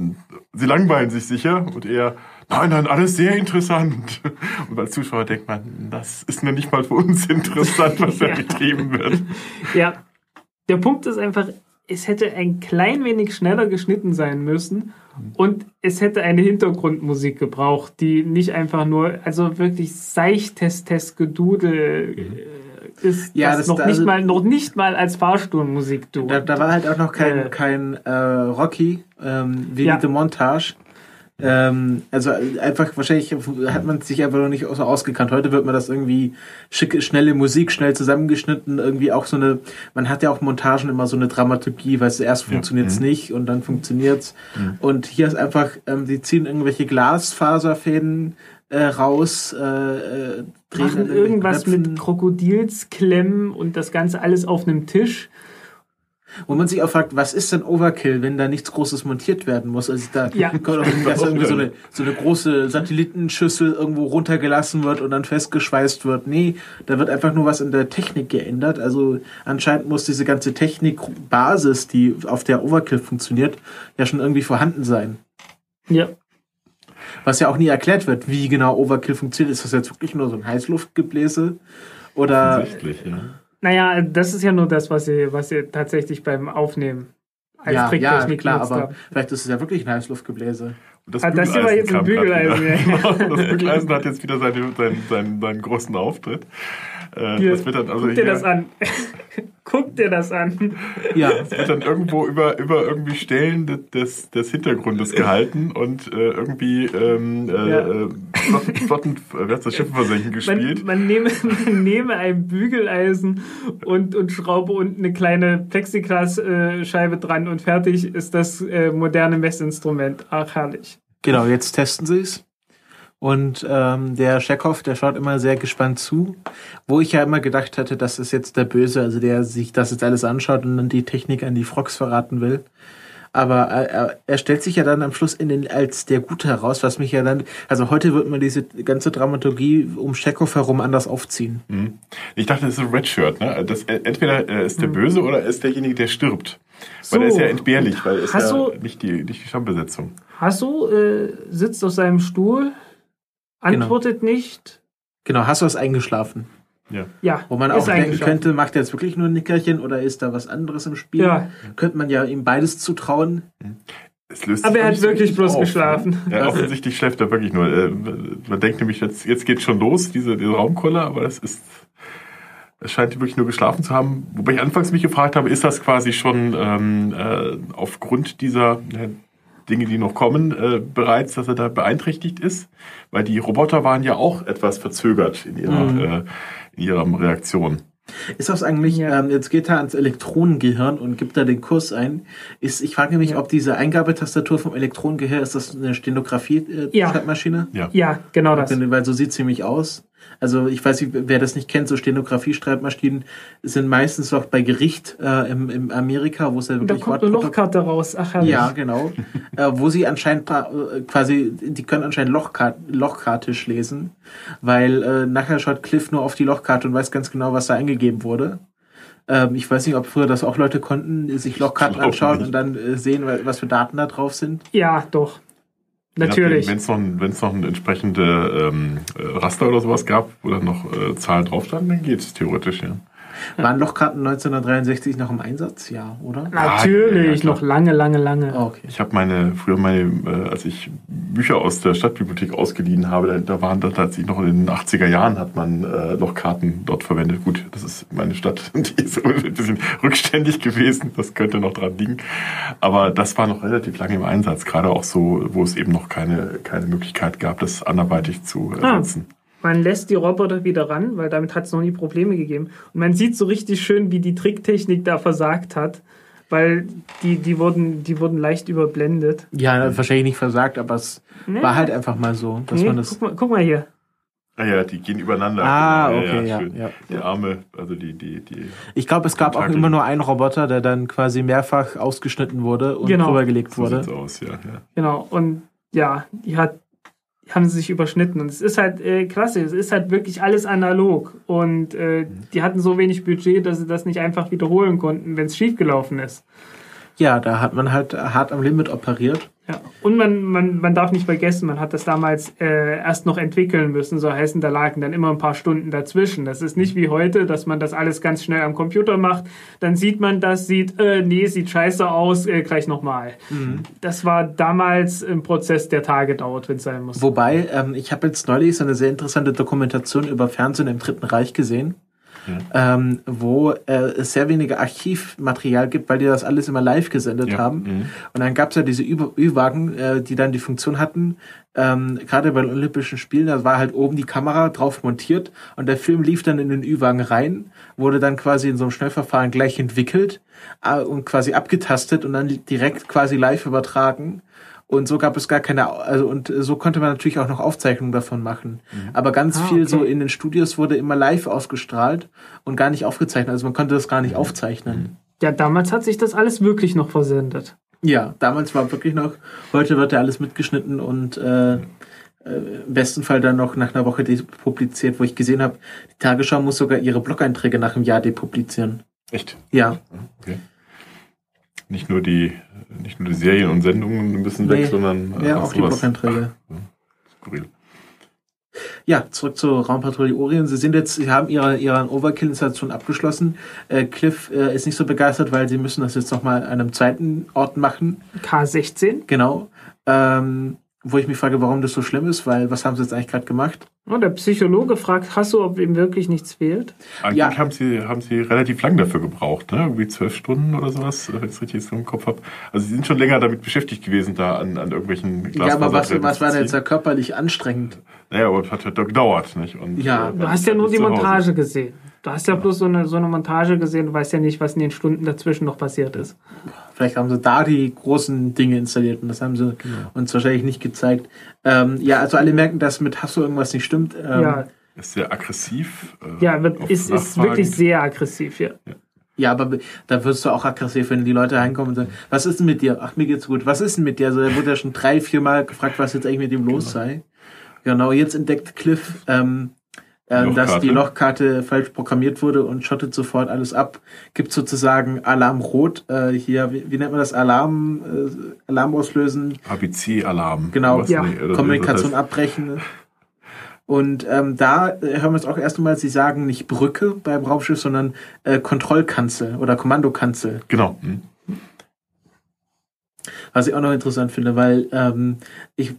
Sie langweilen sich sicher? Und er, nein, nein, alles sehr interessant. Und als Zuschauer denkt man, das ist mir nicht mal für uns interessant, was da Ja. getrieben wird. Ja, der Punkt ist einfach, es hätte ein klein wenig schneller geschnitten sein müssen und es hätte eine Hintergrundmusik gebraucht, die nicht einfach nur, also wirklich seichtes Gedudel äh, ist, Ja, das, das- noch, da- nicht mal, noch nicht mal als Fahrstuhlmusik tut. Da, da war halt auch noch kein, Äh. kein äh, Rocky, ähm, wie Ja. die Montage. Ähm, also einfach, wahrscheinlich hat man sich einfach noch nicht so ausgekannt. Heute wird man das irgendwie schicke, schnelle Musik, schnell zusammengeschnitten, irgendwie auch so eine, man hat ja auch Montagen immer so eine Dramaturgie, weil es erst Ja. funktioniert's Mhm. nicht und dann funktioniert's. Und hier ist einfach, ähm, die ziehen irgendwelche Glasfaserfäden äh, raus, äh, äh, drehen machen irgendwas Knöpfen. mit Krokodilsklemmen und das Ganze alles auf einem Tisch. Wo man sich auch fragt, was ist denn Overkill, wenn da nichts Großes montiert werden muss? Also da Ja. kommt auch irgendwie so eine, so eine große Satellitenschüssel irgendwo runtergelassen wird und dann festgeschweißt wird. Nee, da wird einfach nur was in der Technik geändert. Also anscheinend muss diese ganze Technikbasis, die auf der Overkill funktioniert, ja schon irgendwie vorhanden sein. Ja. Was ja auch nie erklärt wird, wie genau Overkill funktioniert. Ist das jetzt wirklich nur so ein Heißluftgebläse? Oder Offensichtlich, ja. Naja, das ist ja nur das, was sie, was sie tatsächlich beim Aufnehmen als ja, ja, Tricktechnik klar, genutzt aber haben. vielleicht ist es ja wirklich ein Heißluftgebläse. Das Ah, das hier war jetzt ein Bügeleisen ja. Genau, das Bügeleisen hat jetzt wieder seine, seinen, seinen, seinen großen Auftritt. Äh, Hier, das wird dann also Guck dir das an. Guck dir das an. Ja, Das wird dann irgendwo über, über irgendwie Stellen des- des, des Hintergrundes gehalten und äh, irgendwie ähm, äh, Ja. äh, Flotten, Flotten, äh, das Schiffen versenken gespielt? Man, man, nehme, man nehme ein Bügeleisen und, und schraube unten eine kleine Plexiglasscheibe dran und fertig ist das äh, moderne Messinstrument. Ach, herrlich. genau, jetzt testen sie es. Und ähm, der Chekhov, der schaut immer sehr gespannt zu, wo ich ja immer gedacht hatte, das ist jetzt der Böse, also der sich das jetzt alles anschaut und dann die Technik an die Frogs verraten will. Aber er, er- er stellt sich ja dann am Schluss in den, als der Gute heraus, was mich ja dann, also heute wird man diese ganze Dramaturgie um Chekhov herum anders aufziehen. Hm. Ich dachte, das ist ein Redshirt. Ne? Das, äh, entweder er ist der Böse oder er ist derjenige, der stirbt. Weil er ist So. ja entbehrlich, weil er ist Hast ja du- nicht die, nicht die Stammbesetzung. Hasso äh, sitzt auf seinem Stuhl, antwortet nicht. Genau, hast du was eingeschlafen? Ja. Ja, Wo man auch denken könnte, macht er jetzt wirklich nur ein Nickerchen oder ist da was anderes im Spiel? Ja. Könnte man ja ihm beides zutrauen. Es löst Aber sich er hat wirklich bloß auf, geschlafen. Ne? Ja, offensichtlich schläft er wirklich nur. Äh, Man denkt nämlich, jetzt, jetzt geht schon los, diese, diese Raumkolle, aber das ist. Es scheint wirklich nur geschlafen zu haben. Wobei ich anfangs mich gefragt habe, ist das quasi schon ähm, äh, aufgrund dieser äh, Dinge, die noch kommen, äh, bereits, dass er da beeinträchtigt ist? Weil die Roboter waren ja auch etwas verzögert in ihrer, Mhm. äh, in ihrer Reaktion. Ist das eigentlich, Ja. ähm, jetzt geht er ans Elektronengehirn und gibt da den Kurs ein. Ist, ich frage mich, Ja. ob diese Eingabetastatur vom Elektronengehirn, ist das eine. Stenografie-Schreibmaschine? Ja. Ja, genau das. Weil so sieht sie nämlich aus. Also ich weiß nicht, wer das nicht kennt, so Stenografie-Schreibmaschinen sind meistens auch bei Gericht äh, im, im Amerika, wo es ja Und da wirklich kommt eine Lochkarte raus. Ach, herrlich. Ja, genau. Äh, wo sie anscheinend äh, quasi, die können anscheinend Lochkart Lochkartisch lesen, weil äh, nachher schaut Cliff nur auf die Lochkarte und weiß ganz genau, was da eingegeben wurde. Ähm, ich weiß nicht, ob früher das auch Leute konnten, sich Lochkarten anschauen nicht. und dann äh, sehen, was für Daten da drauf sind. Ja, doch. Natürlich. Wenn es noch, wenn's noch ein entsprechende ähm, äh, Raster oder sowas gab, wo dann noch äh, Zahlen drauf standen, dann geht es theoretisch, ja. Waren Lochkarten 1963 noch im Einsatz? Ja, oder? Natürlich, ja, noch lange, lange, lange. Ah, okay. Ich habe meine, früher meine, äh, als ich Bücher aus der Stadtbibliothek ausgeliehen habe, da, da waren da tatsächlich noch in den 80er Jahren hat man äh, noch Karten dort verwendet. Gut, das ist meine Stadt, die ist ein bisschen rückständig gewesen, das könnte noch dran liegen. Aber das war noch relativ lange im Einsatz, gerade auch so, wo es eben noch keine, keine Möglichkeit gab, das anderweitig zu Ah. Man lässt die Roboter wieder ran, weil damit hat es noch nie Probleme gegeben. Und man sieht so richtig schön, wie die Tricktechnik da versagt hat, weil die, die, wurden, die wurden leicht überblendet. Ja, wahrscheinlich nicht versagt, aber es Nee. war halt einfach mal so, dass Nee, man das. guck, mal, guck mal hier. Ah ja, die gehen übereinander. Ah, Genau, okay, ja, schön. ja. Die Arme, also die, die, die. Ich glaube, es gab auch Tentakel. immer nur einen Roboter, der dann quasi mehrfach ausgeschnitten wurde und Genau. drübergelegt So wurde. sieht's aus, ja, ja. Genau. Und ja, die hat, haben sie sich überschnitten. Und es ist halt äh, klasse. Es ist halt wirklich alles analog. Und äh, die hatten so wenig Budget, dass sie das nicht einfach wiederholen konnten, wenn es schiefgelaufen ist. Ja, da hat man halt hart am Limit operiert. Ja. Und man, man, man darf nicht vergessen, man hat das damals äh, erst noch entwickeln müssen. So heißen, da lagen dann immer ein paar Stunden dazwischen. Das ist nicht wie heute, dass man das alles ganz schnell am Computer macht. Dann sieht man das, sieht, äh, nee, sieht scheiße aus, äh, gleich nochmal. Das war damals ein Prozess, der Tage dauert, wenn es sein muss. Wobei, ähm, ich habe jetzt neulich so eine sehr interessante Dokumentation über Fernsehen im Dritten Reich gesehen, ähm, wo äh, es sehr wenige Archivmaterial gibt, weil die das alles immer live gesendet Ja. haben. Mhm. Und dann gab es ja diese Ü-Wagen, äh, die dann die Funktion hatten, ähm, gerade bei den Olympischen Spielen, da war halt oben die Kamera drauf montiert und der Film lief dann in den Ü-Wagen rein, wurde dann quasi in so einem Schnellverfahren gleich entwickelt äh, und quasi abgetastet und dann direkt quasi live übertragen. Und so gab es gar keine, also und so konnte man natürlich auch noch Aufzeichnungen davon machen. Aber ganz Ah, viel okay. so in den Studios wurde immer live ausgestrahlt und gar nicht aufgezeichnet. Also man konnte das gar nicht aufzeichnen. Ja, damals hat sich das alles wirklich noch versendet. Ja, damals war wirklich noch, heute wird ja alles mitgeschnitten und äh, äh, im besten Fall dann noch nach einer Woche depubliziert, wo ich gesehen habe, die Tagesschau muss sogar ihre Blog-Einträge nach einem Jahr depublizieren. Echt? Ja, Okay. Nicht nur die, nicht nur die Serien und Sendungen müssen weg, Nee. sondern äh, ja, auch die sowas. Blog-Einträge. Skurril. Ja, zurück zur Raumpatrouille Orion. Sie sind jetzt, Sie haben ihre, ihre Overkill-Installation abgeschlossen. Äh, Cliff äh, ist nicht so begeistert, weil sie müssen das jetzt nochmal an einem zweiten Ort machen. K16. Genau. Ähm, wo ich mich frage, warum das so schlimm ist, weil was haben sie jetzt eigentlich gerade gemacht? Oh, der Psychologe fragt Hasso, ob ihm wirklich nichts fehlt. Eigentlich Ja. haben, sie, haben sie relativ lang dafür gebraucht, ne? Irgendwie zwölf Stunden oder sowas, wenn ich es richtig so im Kopf habe. Also sie sind schon länger damit beschäftigt gewesen, da an, an irgendwelchen Ja, aber was, was war denn jetzt da körperlich anstrengend? Naja, aber es hat ja doch gedauert, nicht? Und, Ja, äh, Du hast ja nur die. Montage gesehen. Du hast ja bloß so eine, so eine Montage gesehen, du weißt ja nicht, was in den Stunden dazwischen noch passiert ist. Vielleicht haben sie da die großen Dinge installiert und das haben sie uns wahrscheinlich nicht gezeigt. Ähm, ja, also alle merken, dass mit Hasso irgendwas nicht stimmt. Ähm, ja, Ist sehr aggressiv. äh, ja wird, ist, ist wirklich sehr aggressiv, ja. Ja, aber da wirst du auch aggressiv, wenn die Leute reinkommen und sagen, was ist denn mit dir? Ach, mir geht's gut. Was ist denn mit dir? Also, da wurde ja schon drei, vier Mal gefragt, was jetzt eigentlich mit ihm los sei. Genau, jetzt entdeckt Cliff, ähm, ähm, dass die Lochkarte falsch programmiert wurde und schottet sofort alles ab. Gibt sozusagen Alarm rot. Äh, hier, wie, wie nennt man das? Alarm, äh, Alarm auslösen. ABC-Alarm. Genau, ja. nicht, Kommunikation abbrechen. Und ähm, da äh, hören wir es auch erst einmal, sie sagen nicht Brücke beim Raumschiff, sondern äh, Kontrollkanzel oder Kommandokanzel. Genau. hm. Was ich auch noch interessant finde, weil ähm, ich,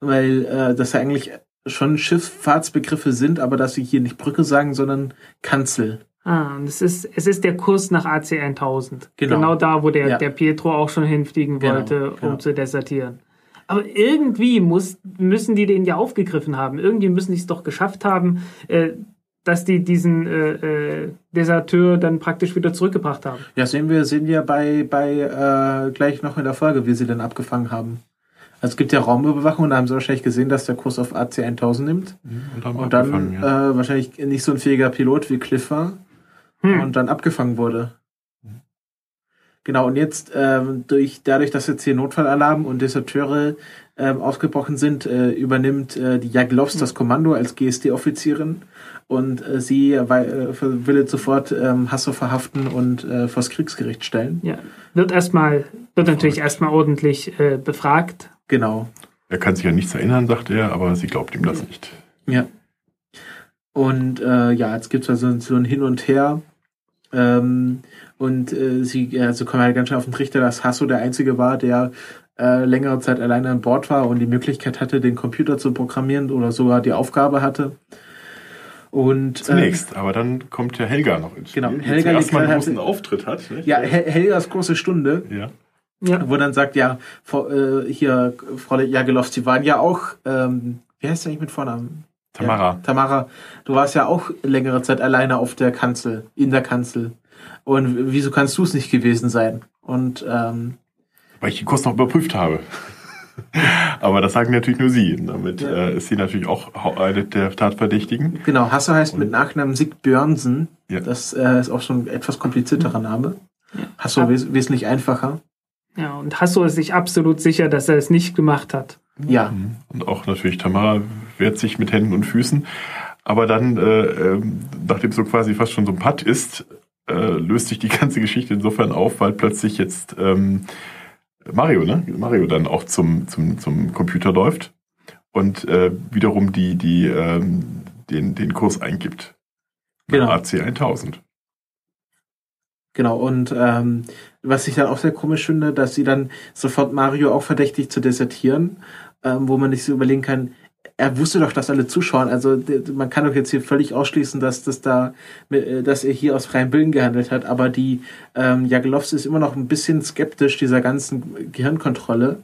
weil äh, das ja eigentlich schon Schifffahrtsbegriffe sind, aber dass sie hier nicht Brücke sagen, sondern Kanzel. Ah, und es ist, es ist der Kurs nach AC 1000. Genau. Genau, da, wo der, Ja. der Pietro auch schon hinfliegen Genau, wollte, um genau. zu desertieren. Aber irgendwie muss, müssen die den ja aufgegriffen haben. Irgendwie müssen die es doch geschafft haben, äh, dass die diesen äh, äh, Deserteur dann praktisch wieder zurückgebracht haben. Ja, sehen wir, sehen wir bei, bei äh, gleich noch in der Folge, wie sie den abgefangen haben. Also es gibt ja Raumüberwachung und da haben sie wahrscheinlich gesehen, dass der Kurs auf AC 1000 nimmt. Und, haben Und dann ja. äh, wahrscheinlich nicht so ein fähiger Pilot wie Cliff war Hm. und dann abgefangen wurde. Genau, und jetzt ähm, durch, dadurch, dass jetzt hier Notfallalarm und Deserteure ähm, ausgebrochen sind, äh, übernimmt äh, die Jaglovs das Kommando als GSD-Offizierin und äh, sie äh, äh, will jetzt sofort ähm, Hasso verhaften und äh, vors Kriegsgericht stellen. Ja. Wird erstmal, wird natürlich erstmal ordentlich äh, befragt. Genau. Er kann sich ja nichts erinnern, sagt er, aber sie glaubt ihm das nicht. Ja. Und äh, ja, jetzt gibt es also so ein Hin und Her. Ähm, und äh, sie also kommen halt ganz schön auf den Trichter, dass Hasso der Einzige war, der äh, längere Zeit alleine an Bord war und die Möglichkeit hatte, den Computer zu programmieren oder sogar die Aufgabe hatte. Und äh, Zunächst, aber dann kommt ja Helga noch ins Spiel, Genau, die Helga zuerst mal einen Leclerc großen Auftritt hat. Nicht? ja, Hel Helgas große Stunde, ja. Ja. wo dann sagt, ja, Frau, äh, hier, Frau Jagelow, Sie waren ja auch, ähm, wie heißt der eigentlich mit Vornamen? Tamara. Ja, Tamara, du warst ja auch längere Zeit alleine auf der Kanzel, in der Kanzel. Und wieso kannst du es nicht gewesen sein? Und ähm, Weil ich den Kurs noch überprüft habe. aber das sagen natürlich nur sie. Damit Ja. äh, ist sie natürlich auch eine der Tatverdächtigen. genau, Hasse heißt mit Nachnamen Sig Björnsen. Ja. Das äh, ist auch schon ein etwas komplizierterer Name. Hasso Ab- wes wesentlich einfacher. Ja, und Hasso ist sich absolut sicher, dass er es nicht gemacht hat. Ja, Und auch natürlich Tamara wehrt sich mit Händen und Füßen. Aber dann, äh, ähm, nachdem es so quasi fast schon so ein Putt ist, äh, löst sich die ganze Geschichte insofern auf, weil plötzlich jetzt ähm, Mario, ne? Mario dann auch zum, zum, zum Computer läuft und äh, wiederum die, die, ähm, den, den Kurs eingibt. Genau. AC 1000. genau. Und ähm, was ich dann auch sehr komisch finde, dass sie dann sofort Mario auch verdächtigt zu desertieren, ähm, wo man sich so überlegen kann, er wusste doch, dass alle zuschauen. Also man kann doch jetzt hier völlig ausschließen, dass das da, äh, dass er hier aus freiem Willen gehandelt hat. Aber die ähm, Jagelovs ist immer noch ein bisschen skeptisch dieser ganzen Gehirnkontrolle.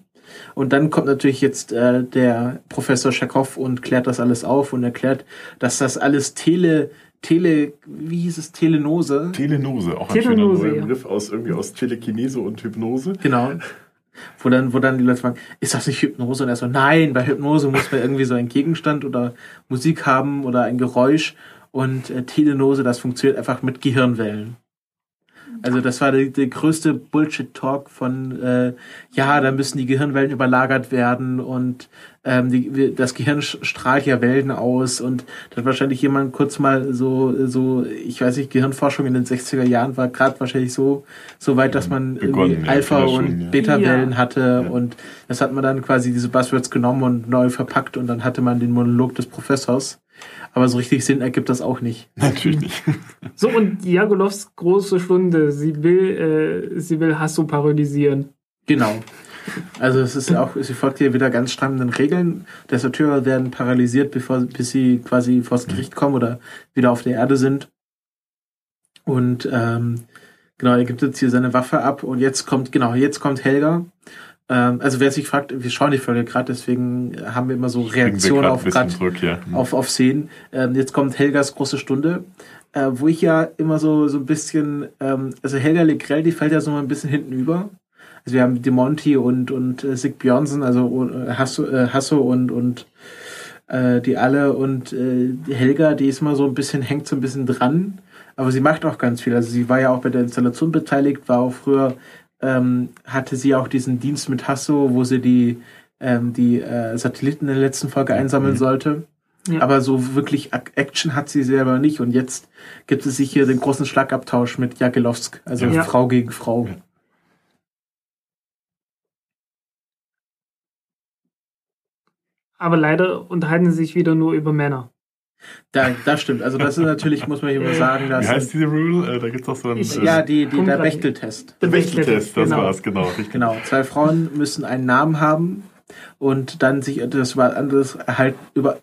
Und dann kommt natürlich jetzt äh, der Professor Schakow und klärt das alles auf und erklärt, dass das alles Tele, Tele, wie hieß es, Telenose? Telenose, auch ein Telenose, schöner neuer ja. Begriff aus irgendwie aus Telekinese und Hypnose. Genau. Wo dann, wo dann die Leute fragen, ist das nicht Hypnose? Und er so, nein, bei Hypnose muss man irgendwie so einen Gegenstand oder Musik haben oder ein Geräusch. Und äh, Telenose, das funktioniert einfach mit Gehirnwellen. Also das war der, der größte Bullshit-Talk von, äh, ja, da müssen die Gehirnwellen überlagert werden und ähm, die, das Gehirn strahlt ja Wellen aus und da hat wahrscheinlich jemand kurz mal so, so, ich weiß nicht, Gehirnforschung in den 60er Jahren war gerade wahrscheinlich so, so weit, dass man Begonnen, ja, Alpha- schon, und ja. Beta-Wellen Ja. hatte Ja. und das hat man dann quasi diese Buzzwords genommen und neu verpackt und dann hatte man den Monolog des Professors. Aber so richtig Sinn ergibt das auch nicht. Natürlich nicht. So, und Jagolovs große Stunde. Sie will, äh, sie will Hasso parodisieren. Genau. Also es ist auch, sie folgt hier wieder ganz strammen Regeln. Deserteure werden paralysiert, bevor, bis sie quasi vors Gericht kommen oder wieder auf der Erde sind. Und ähm, genau, er gibt jetzt hier seine Waffe ab und jetzt kommt, genau, jetzt kommt Helga. Ähm, also wer sich fragt, wir schauen die Folge gerade, deswegen haben wir immer so Reaktionen auf zurück, ja. Hm. auf, auf Szenen. Ähm, jetzt kommt Helgas große Stunde, äh, wo ich ja immer so, so ein bisschen, ähm, also Helga Legrell, die fällt ja so mal ein bisschen hinten über. Also wir haben Demonti und, und äh, Sig Björnsen, also äh, Hasso, äh, Hasso und, und äh, die alle und äh, Helga, die ist mal so ein bisschen, hängt so ein bisschen dran, aber sie macht auch ganz viel. Also sie war ja auch bei der Installation beteiligt, war auch früher, ähm, hatte sie auch diesen Dienst mit Hasso, wo sie die, ähm, die äh, Satelliten in der letzten Folge einsammeln Mhm. sollte. Ja. Aber so wirklich Action hat sie selber nicht. Und jetzt gibt es sich hier den großen Schlagabtausch mit Jagelowsk, also Ja. Frau gegen Frau. Ja. Aber leider unterhalten sie sich wieder nur über Männer. Da, das stimmt. Also das ist natürlich, muss man hier mal sagen, Wie dass heißt diese Rule? Äh, da gibt es doch so einen Ich- äh, ja die, die der Bechteltest. der Bechteltest, das genau. war's, genau. Richtig. Genau. Zwei Frauen müssen einen Namen haben und dann sich etwas über anderes halt über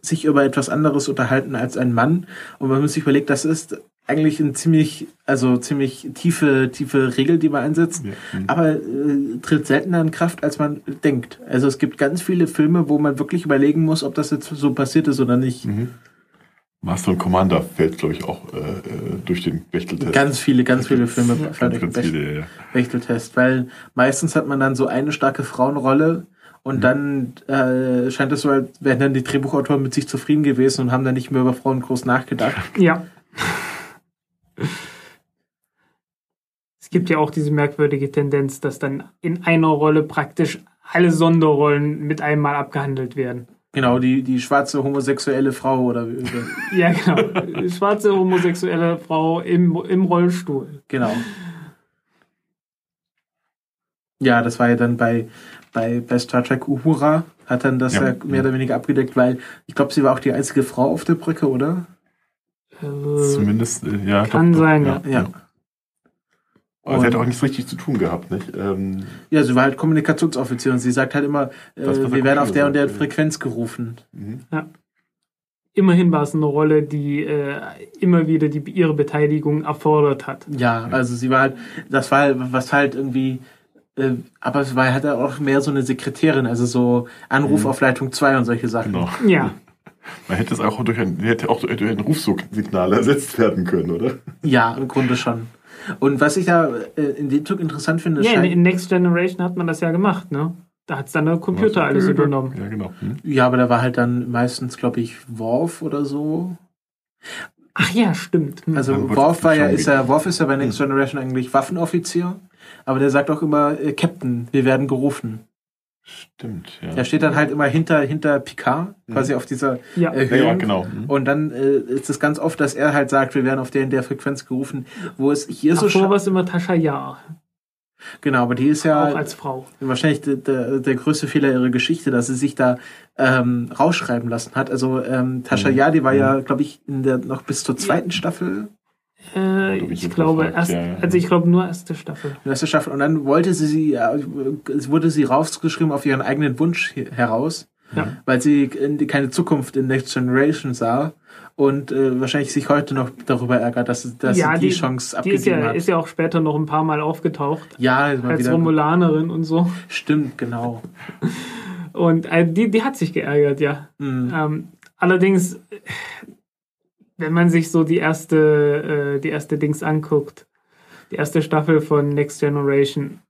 sich über etwas anderes unterhalten als ein Mann. Und man muss sich überlegen, das ist eigentlich ein ziemlich, also ziemlich tiefe, tiefe Regel, die man einsetzt. Ja. Hm. aber äh, tritt seltener in Kraft, als man denkt. Also es gibt ganz viele Filme, wo man wirklich überlegen muss, ob das jetzt so passiert ist oder nicht. Mhm. Master und Commander fällt, glaube ich, auch äh, äh, durch den Bechteltest. Ganz viele, ganz viele Filme ganz, fallen durch den viele, ja. Bechteltest, weil meistens hat man dann so eine starke Frauenrolle und Mhm. dann äh, scheint es so, als wären dann die Drehbuchautoren mit sich zufrieden gewesen und haben dann nicht mehr über Frauen groß nachgedacht. Ja. Es gibt ja auch diese merkwürdige Tendenz, dass dann in einer Rolle praktisch alle Sonderrollen mit einmal abgehandelt werden. Genau, die, die schwarze homosexuelle Frau oder Ja, genau. Schwarze homosexuelle Frau im, im Rollstuhl. genau. Ja, das war ja dann bei, bei, bei Star Trek Uhura, hat dann das Ja. ja, mehr oder weniger abgedeckt, weil ich glaube, sie war auch die einzige Frau auf der Brücke, oder? Äh, Zumindest, äh, ja. Kann doch, sein, doch, Ja. Aber sie hat auch nichts richtig zu tun gehabt, nicht? Ähm, Ja, sie war halt Kommunikationsoffizier und sie sagt halt immer, äh, wir werden auf Computer der und der ja. Frequenz gerufen. mhm. immerhin war es eine Rolle, die äh, immer wieder die, ihre Beteiligung erfordert hat. Ja, also sie war halt, das war halt, was halt irgendwie, äh, aber es war halt auch mehr so eine Sekretärin, also so Anruf Mhm. auf Leitung 2 und solche Sachen. Genau. Ja, Man hätte es auch durch ein, hätte auch durch ein Rufsignal ersetzt werden können, oder? Ja, im Grunde schon. Und was ich da äh, in dem Zug interessant finde, ja in, Next Generation hat man das ja gemacht, ne? Da hat es dann der Computer alles übernommen. Ja, genau. Hm? ja, aber da war halt dann meistens, glaube ich, Worf oder so. Ach ja, stimmt. Hm. Also wurde Worf war ja, ist ja, Worf ist ja bei Next Generation eigentlich Waffenoffizier, aber der sagt auch immer, äh, Captain, wir werden gerufen. Stimmt, ja. Der steht dann halt immer hinter, hinter Picard, quasi auf dieser ja. äh, ja, Höhe. ja, genau. Hm? Und dann äh, ist es ganz oft, dass er halt sagt, wir werden auf der in der Frequenz gerufen, wo es hier so Davor scha- war es immer Tascha Ja, Genau, aber die ist ja auch als Frau. wahrscheinlich der, der, der größte Fehler ihrer Geschichte, dass sie sich da ähm, rausschreiben lassen hat. Also ähm, Tascha Mhm. Yadi war ja, glaube ich, in der noch bis zur zweiten Staffel Äh, ich glaube, gefragt, erst, ja, ja. also ich glaube nur erste Staffel. ersten Staffel und dann wollte sie sie, wurde sie rausgeschrieben auf ihren eigenen Wunsch he- heraus, Ja. weil sie in, keine Zukunft in Next Generation sah und äh, wahrscheinlich sich heute noch darüber ärgert, dass, dass Ja, sie die, die- Chance Die ist abgegeben ja, hat. ist ja auch später noch ein paar Mal aufgetaucht. ja, Als wieder, Romulanerin und so. stimmt, genau. Und äh, die, die hat sich geärgert, ja. Mhm. Ähm, allerdings, wenn man sich so die erste, äh, die erste Dings anguckt, die erste Staffel von Next Generation,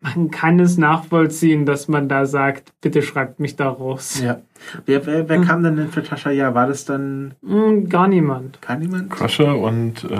man kann es nachvollziehen, dass man da sagt, bitte schreibt mich da raus. Ja. Wer, wer, wer kam denn denn für Tascha Ja? War das dann Hm, gar niemand. gar niemand? Crusher und äh,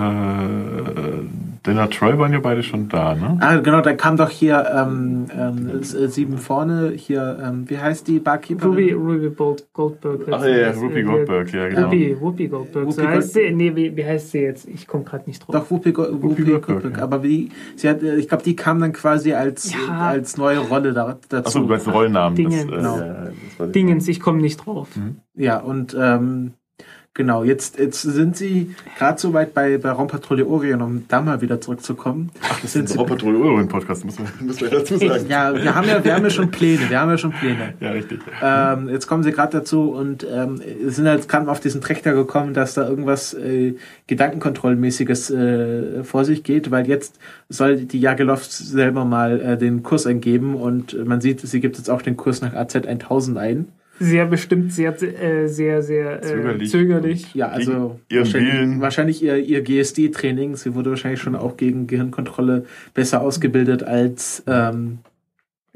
Dana Troy waren ja beide schon da, ne? Ah, genau, da kam doch hier ähm, ähm, äh, sieben vorne, hier, ähm, wie heißt die Barkeeper? Ruby, Ruby Gold, Goldberg. Ach ja, ja, Ruby äh, Goldberg, ja, genau. Whoopi, Whoopi Goldberg. So Whoopi heißt sie. Nee, wie, wie heißt sie jetzt? Ich komme gerade nicht drauf. Doch, Whoopi, Go Whoopi, Whoopi Goldberg, ja. Aber wie, sie hat, äh, ich glaube, die kam dann quasi als, Ja. als neue Rolle da, dazu. Achso, du meinst den Rollennamen. Dinge, das, äh, genau. Dingens, ich komme nicht drauf. Ja, und ähm, genau, jetzt, jetzt sind sie gerade so weit bei, bei Raumpatrouille Orion, um da mal wieder zurückzukommen. Ach, das ist ein Roboter Euro Podcast, muss man, muss man dazu sagen. Ja, wir haben ja, wir haben ja schon Pläne, wir haben ja schon Pläne. Ja, richtig. Ähm, jetzt kommen sie gerade dazu und ähm, sind halt gerade auf diesen Trichter gekommen, dass da irgendwas äh, Gedankenkontrollmäßiges äh, vor sich geht, weil jetzt soll die Jageloft selber mal äh, den Kurs eingeben und man sieht, sie gibt jetzt auch den Kurs nach AZ 1000 ein. Sehr bestimmt, sehr, äh, sehr, sehr äh, Zögerlich. zögerlich. Ja, also wahrscheinlich, wahrscheinlich ihr, ihr GSD-Training. Sie wurde wahrscheinlich schon auch gegen Gehirnkontrolle besser ausgebildet als, ähm,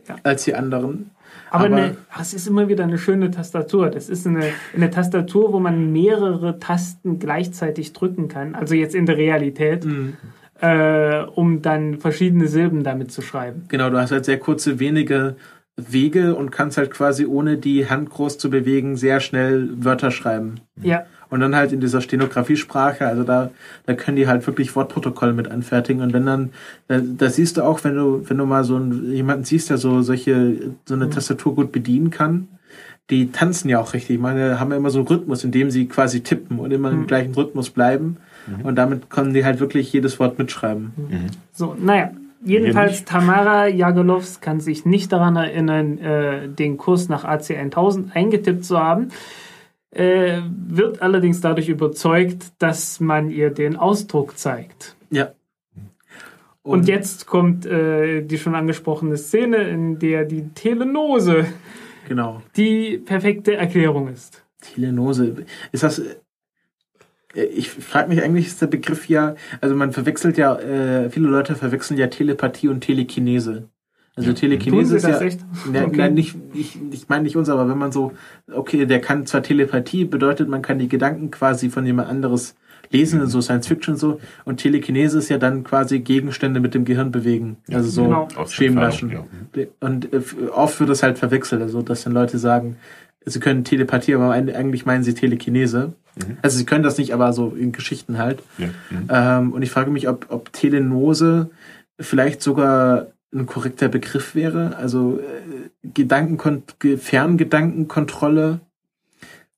Ja. als die anderen. Aber, Aber- eine, es ist immer wieder eine schöne Tastatur. Das ist eine, eine Tastatur, wo man mehrere Tasten gleichzeitig drücken kann. Also jetzt in der Realität, Mhm. äh, um dann verschiedene Silben damit zu schreiben. Genau, du hast halt sehr kurze, wenige Wege und kannst halt quasi ohne die Hand groß zu bewegen sehr schnell Wörter schreiben. Ja, Und dann halt in dieser Stenografiesprache, also da, da können die halt wirklich Wortprotokolle mit anfertigen. Und wenn dann, da, da siehst du auch, wenn du, wenn du mal so einen, jemanden siehst, der so solche, so eine Tastatur gut bedienen kann, die tanzen ja auch richtig. Ich meine, haben ja immer so einen Rhythmus, in dem sie quasi tippen und immer im Mhm. gleichen Rhythmus bleiben. Und damit können die halt wirklich jedes Wort mitschreiben. so, naja. Jedenfalls, Tamara Jagelovs kann sich nicht daran erinnern, äh, den Kurs nach AC 1000 eingetippt zu haben, äh, wird allerdings dadurch überzeugt, dass man ihr den Ausdruck zeigt. Ja. Und, jetzt kommt äh, die schon angesprochene Szene, in der die Telenose Genau. die perfekte Erklärung ist. Telenose. Ist das. Äh, Ich frage mich eigentlich, ist der Begriff ja, also man verwechselt ja, äh, viele Leute verwechseln ja Telepathie und Telekinese. Also Telekinese ist das ja. echt? Ne, Okay. Nein, nicht, ich, ich meine nicht uns, aber wenn man so, okay, der kann zwar Telepathie, bedeutet, man kann die Gedanken quasi von jemand anderes lesen, so Science Fiction so, und Telekinese ist ja dann quasi Gegenstände mit dem Gehirn bewegen. Also so Genau. Schemenlaschen. Entfernung, Und äh, oft wird das halt verwechselt, also dass dann Leute sagen, sie können Telepathie, aber eigentlich meinen sie Telekinese. Also sie können das nicht, aber so in Geschichten halt. Ja. Mhm. Ähm, und ich frage mich, ob, ob Telenose vielleicht sogar ein korrekter Begriff wäre. Also äh, Gedankenkon Ge- Ferngedankenkontrolle.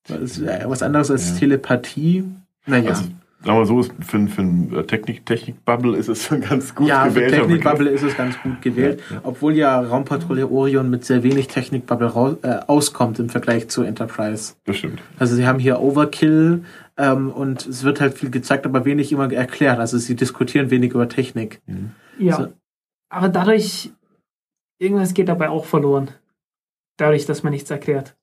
Was, äh, was anderes als Ja. Telepathie. Naja. Also, sagen wir so, ist für, für ein Technik, Technik-Bubble ist es ganz gut ja, für gewählter Technikbubble Begriff. ist es ganz gut gewählt, Ja, ja. obwohl ja Raumpatrouille Orion mit sehr wenig Technikbubble äh, auskommt im Vergleich zu Enterprise. Das stimmt. Also sie haben hier Overkill ähm, und es wird halt viel gezeigt, aber wenig immer erklärt. Also sie diskutieren wenig über Technik. Ja. So. Aber dadurch, irgendwas geht dabei auch verloren. Dadurch, dass man nichts erklärt.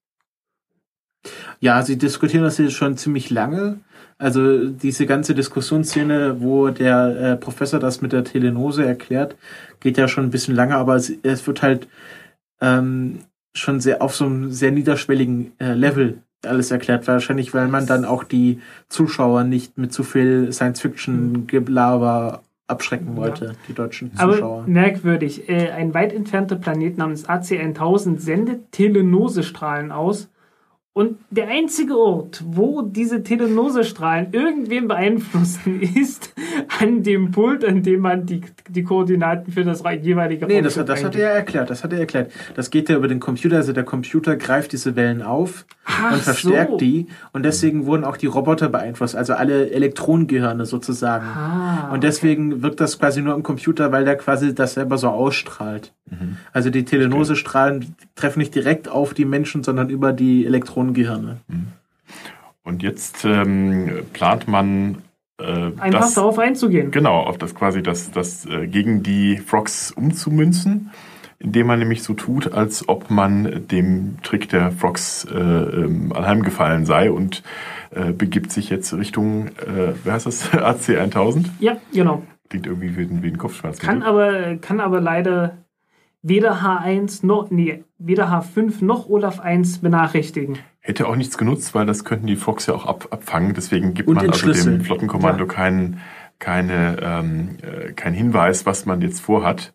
Ja, sie diskutieren das jetzt schon ziemlich lange. Also diese ganze Diskussionsszene, wo der äh, Professor das mit der Telenose erklärt, geht ja schon ein bisschen lange, aber es, es wird halt ähm, schon sehr auf so einem sehr niederschwelligen äh, Level alles erklärt. Wahrscheinlich, weil man dann auch die Zuschauer nicht mit zu viel Science-Fiction-Gelaber abschrecken wollte, die deutschen Aber Zuschauer. merkwürdig, äh, ein weit entfernter Planet namens AC1000 sendet Telenosestrahlen aus. Und der einzige Ort, wo diese Telenosestrahlen irgendwen beeinflussen, ist an dem Pult, an dem man die, die Koordinaten für das jeweilige Nee, das, das hat er erklärt. Das hat er erklärt. Das geht ja über den Computer. Also der Computer greift diese Wellen auf Ach und verstärkt so. die. Und deswegen wurden auch die Roboter beeinflusst. Also alle Elektronengehirne sozusagen. Ah, und deswegen wirkt das quasi nur im Computer, weil der quasi das selber so ausstrahlt. Also die Telenosestrahlen treffen nicht direkt auf die Menschen, sondern über die Elektronengehirne. Und jetzt ähm, plant man äh, einfach das, darauf einzugehen. genau, auf das quasi das, das äh, gegen die Frogs umzumünzen, indem man nämlich so tut, als ob man dem Trick der Frogs äh, ähm, anheimgefallen sei und äh, begibt sich jetzt Richtung, äh, wie heißt das, AC 1000? Ja, genau. Klingt irgendwie wie ein, wie ein Kopfschmerz. Kann aber, kann aber leider weder H1 noch, nee, weder H5 noch Olaf 1 benachrichtigen. Hätte auch nichts genutzt, weil das könnten die Fox ja auch ab, abfangen. Deswegen gibt Und man also dem Flottenkommando Ja. keinen keine, ähm, äh, kein Hinweis, was man jetzt vorhat.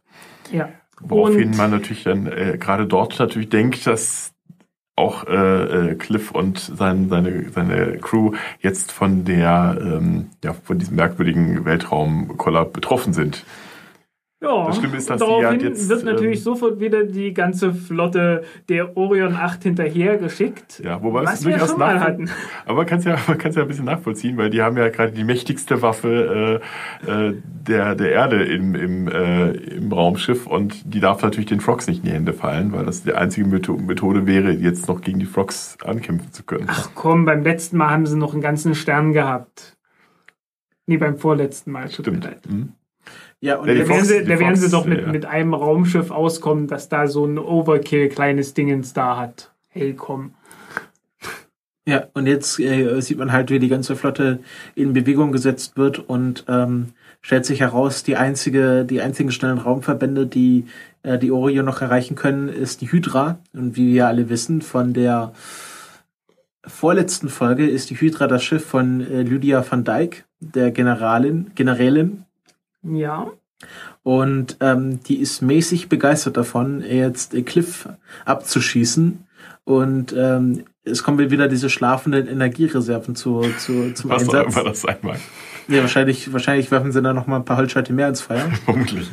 Ja. Woraufhin Und- man natürlich dann äh, gerade dort natürlich denkt, dass auch äh, äh, Cliff und sein, seine, seine Crew jetzt von der ähm, ja, von diesem merkwürdigen Weltraumkoller betroffen sind. Ja, Das Schlimme ist, dass die daraufhin ja jetzt, wird natürlich ähm, sofort wieder die ganze Flotte der Orion 8 hinterher geschickt. Ja, wobei es was wir durchaus schon mal hatten. Aber man kann es ja, man kann's ja ein bisschen nachvollziehen, weil die haben ja gerade die mächtigste Waffe äh, äh, der, der Erde im, im, äh, im Raumschiff und die darf natürlich den Frogs nicht in die Hände fallen, weil das die einzige Metho- Methode wäre, jetzt noch gegen die Frogs ankämpfen zu können. Ach komm, beim letzten Mal haben sie noch einen ganzen Stern gehabt. Nee, beim vorletzten Mal. Tut mir Stimmt. leid. Mhm. Ja, und Da werden, sie, da werden sie doch mit, ja. mit einem Raumschiff auskommen, das da so ein Overkill-kleines Dingens da hat. Hey, komm. Ja, und jetzt äh, sieht man halt, wie die ganze Flotte in Bewegung gesetzt wird und ähm, stellt sich heraus, die einzige, die einzigen schnellen Raumverbände, die äh, die Orion noch erreichen können, ist die Hydra. Und wie wir alle wissen, von der vorletzten Folge ist die Hydra das Schiff von äh, Lydia van Dijk, der Generalin, Generälin. Ja. Und ähm, die ist mäßig begeistert davon, jetzt Cliff abzuschießen. Und ähm, es kommen wieder diese schlafenden Energiereserven zu, zu, zum Was auch Einsatz. immer das sein mag. Ja, wahrscheinlich, wahrscheinlich werfen sie da noch mal ein paar Holzscheite mehr ins Feuer. Vermutlich.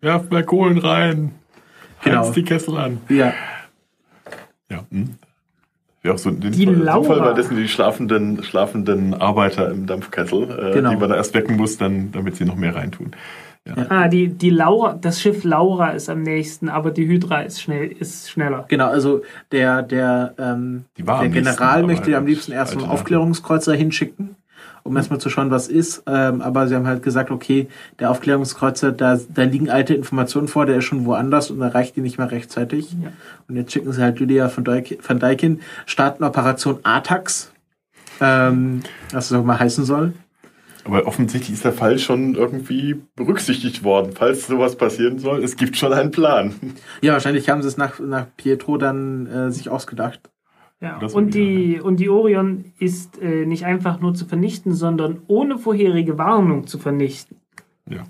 Werft mehr Kohlen rein. Genau. Heizt die Kessel an. Ja, Ja. Hm. Ja, auch so in dem Die Fall, Laura. Fall war das sind die schlafenden, schlafenden Arbeiter im Dampfkessel, äh, Genau. die man da erst wecken muss, dann, damit sie noch mehr reintun. Ah, die, die Laura, das Schiff Laura ist am nächsten, aber die Hydra ist schnell, ist schneller. genau. Also der, der, ähm, der nächsten, General aber möchte ja am liebsten erst einen. Aufklärungskreuzer hinschicken, um erstmal zu schauen, was ist. Ähm, aber sie haben halt gesagt, okay, der Aufklärungskreuzer, da, da liegen alte Informationen vor, der ist schon woanders und erreicht die nicht mehr rechtzeitig. Ja. Und jetzt schicken sie halt Lydia von Dijk, van Dijk hin, starten Operation ATAX, ähm, was das auch mal heißen soll. Aber offensichtlich ist der Fall schon irgendwie berücksichtigt worden, falls sowas passieren soll. Es gibt schon einen Plan. Ja, wahrscheinlich haben sie es nach, nach Pietro dann äh, sich ausgedacht. Ja. Und die, und die Orion ist äh, nicht einfach nur zu vernichten, sondern ohne vorherige Warnung zu vernichten. Ja.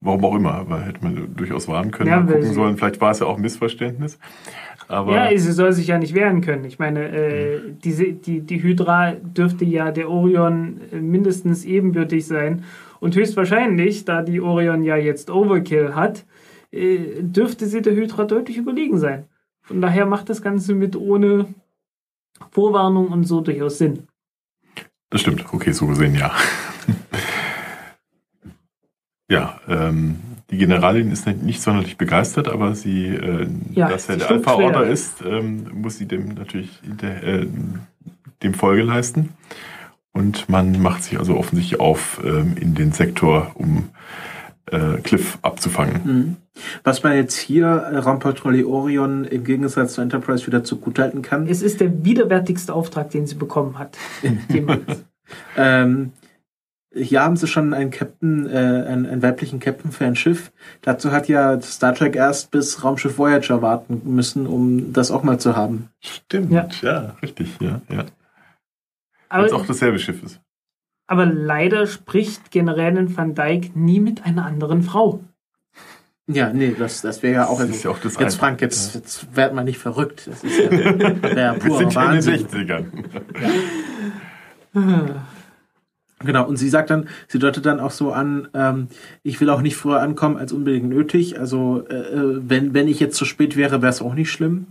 Warum auch immer, aber hätte man durchaus warnen können, Ja, gucken sollen. Vielleicht war es ja auch ein Missverständnis. Aber Ja, sie soll sich ja nicht wehren können. Ich meine, äh, diese, die, die Hydra dürfte ja der Orion äh, mindestens ebenbürtig sein. Und höchstwahrscheinlich, da die Orion ja jetzt Overkill hat, äh, dürfte sie der Hydra deutlich überlegen sein. Von daher macht das Ganze mit ohne Vorwarnung und so durchaus Sinn. das stimmt. Okay, so gesehen, ja. ja, ähm, die Generalin ist nicht sonderlich begeistert, aber sie, äh, Ja, dass er der Alpha-Order ist, ähm, muss sie dem natürlich hinter, äh, dem Folge leisten. Und man macht sich also offensichtlich auf ähm, in den Sektor, um äh, Cliff abzufangen. Mhm. Was man jetzt hier äh, Raumpatrouille Orion im Gegensatz zur Enterprise wieder zugutehalten kann. Es ist der widerwärtigste Auftrag, den sie bekommen hat. Ähm, hier haben sie schon einen Captain, äh, einen, einen weiblichen Captain für ein Schiff. Dazu hat ja Star Trek erst bis Raumschiff Voyager warten müssen, um das auch mal zu haben. Stimmt, Ja. ja, richtig, ja, ja. Aber, Weil es auch dasselbe Schiff ist. Aber leider spricht Generälin Van Dyke nie mit einer anderen Frau. Ja, nee, das, das wäre ja auch. Das ist ja auch das jetzt. Frank, jetzt, jetzt werd mal nicht verrückt. Das ist ja, wär ja Wir purer sind ja in den Wahnsinn. 60ern. Genau, und sie sagt dann, sie deutet dann auch so an, ähm, ich will auch nicht früher ankommen als unbedingt nötig. Also äh, äh, wenn, wenn ich jetzt zu spät wäre, wäre es auch nicht schlimm.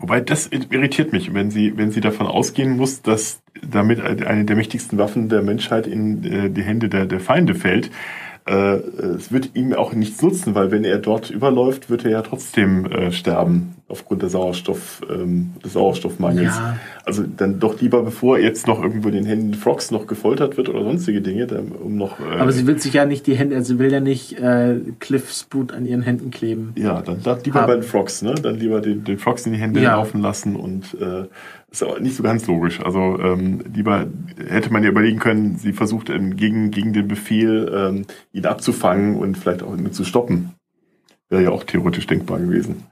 Wobei das irritiert mich, wenn sie, wenn sie davon ausgehen muss, dass damit eine der mächtigsten Waffen der Menschheit in äh, die Hände der, der Feinde fällt. Äh, es wird ihm auch nichts nutzen, weil wenn er dort überläuft, wird er ja trotzdem äh, sterben aufgrund der Sauerstoff, ähm, des Sauerstoffmangels. Ja. Also dann doch lieber, bevor er jetzt noch irgendwo in den Händen Frogs noch gefoltert wird oder sonstige Dinge, dann, um noch. Äh, Aber sie will sich ja nicht die Hände, also sie will ja nicht äh, Cliffs Blut an ihren Händen kleben. Ja, dann, dann lieber haben. bei den Frogs, ne? Dann lieber den, den Frogs in die Hände Ja. laufen lassen und äh, ist aber nicht so ganz logisch. Also ähm, lieber hätte man ja überlegen können, sie versucht ähm, gegen, gegen den Befehl, ähm, ihn abzufangen und vielleicht auch ihn zu stoppen. Wäre ja auch theoretisch denkbar gewesen.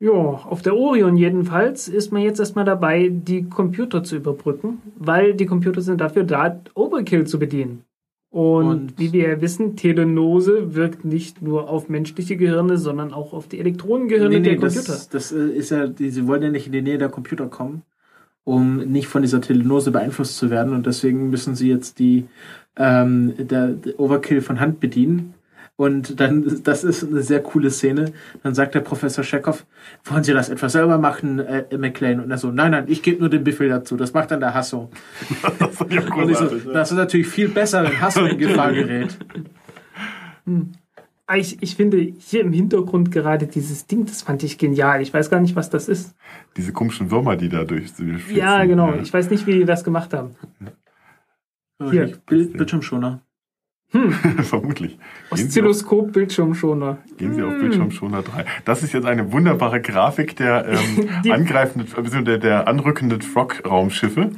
Ja, auf der Orion jedenfalls ist man jetzt erstmal dabei, die Computer zu überbrücken, weil die Computer sind dafür da, Overkill zu bedienen. Und, Und- wie wir ja wissen, Telenose wirkt nicht nur auf menschliche Gehirne, sondern auch auf die Elektronengehirne der Computer. das, das äh, ist ja, die, sie wollen ja nicht in die Nähe der Computer kommen, um nicht von dieser Telenose beeinflusst zu werden. Und deswegen müssen sie jetzt die ähm, der, der Overkill von Hand bedienen. Und dann, das ist eine sehr coole Szene. Dann sagt der Professor Chekhov, wollen Sie das etwas selber machen, äh, McLean? Und er so, nein, nein, ich gebe nur den Befehl dazu. Das macht dann der Hasso. Das Und ich so, das ist natürlich viel besser, wenn Hasso in Gefahr gerät. Ah, Ich, ich finde hier im Hintergrund gerade dieses Ding, das fand ich genial. Ich weiß gar nicht, was das ist. Diese komischen Würmer, die da durch. Ja, genau. Ich weiß nicht, wie die das gemacht haben. Hier. Bild, Bildschirmschoner. Vermutlich. Gehen Sie, auf, Oszilloskop, Bildschirmschoner. gehen Sie auf Bildschirmschoner 3. Das ist jetzt eine wunderbare Grafik der ähm, angreifenden, beziehungsweise der, der anrückenden Frog-Raumschiffe,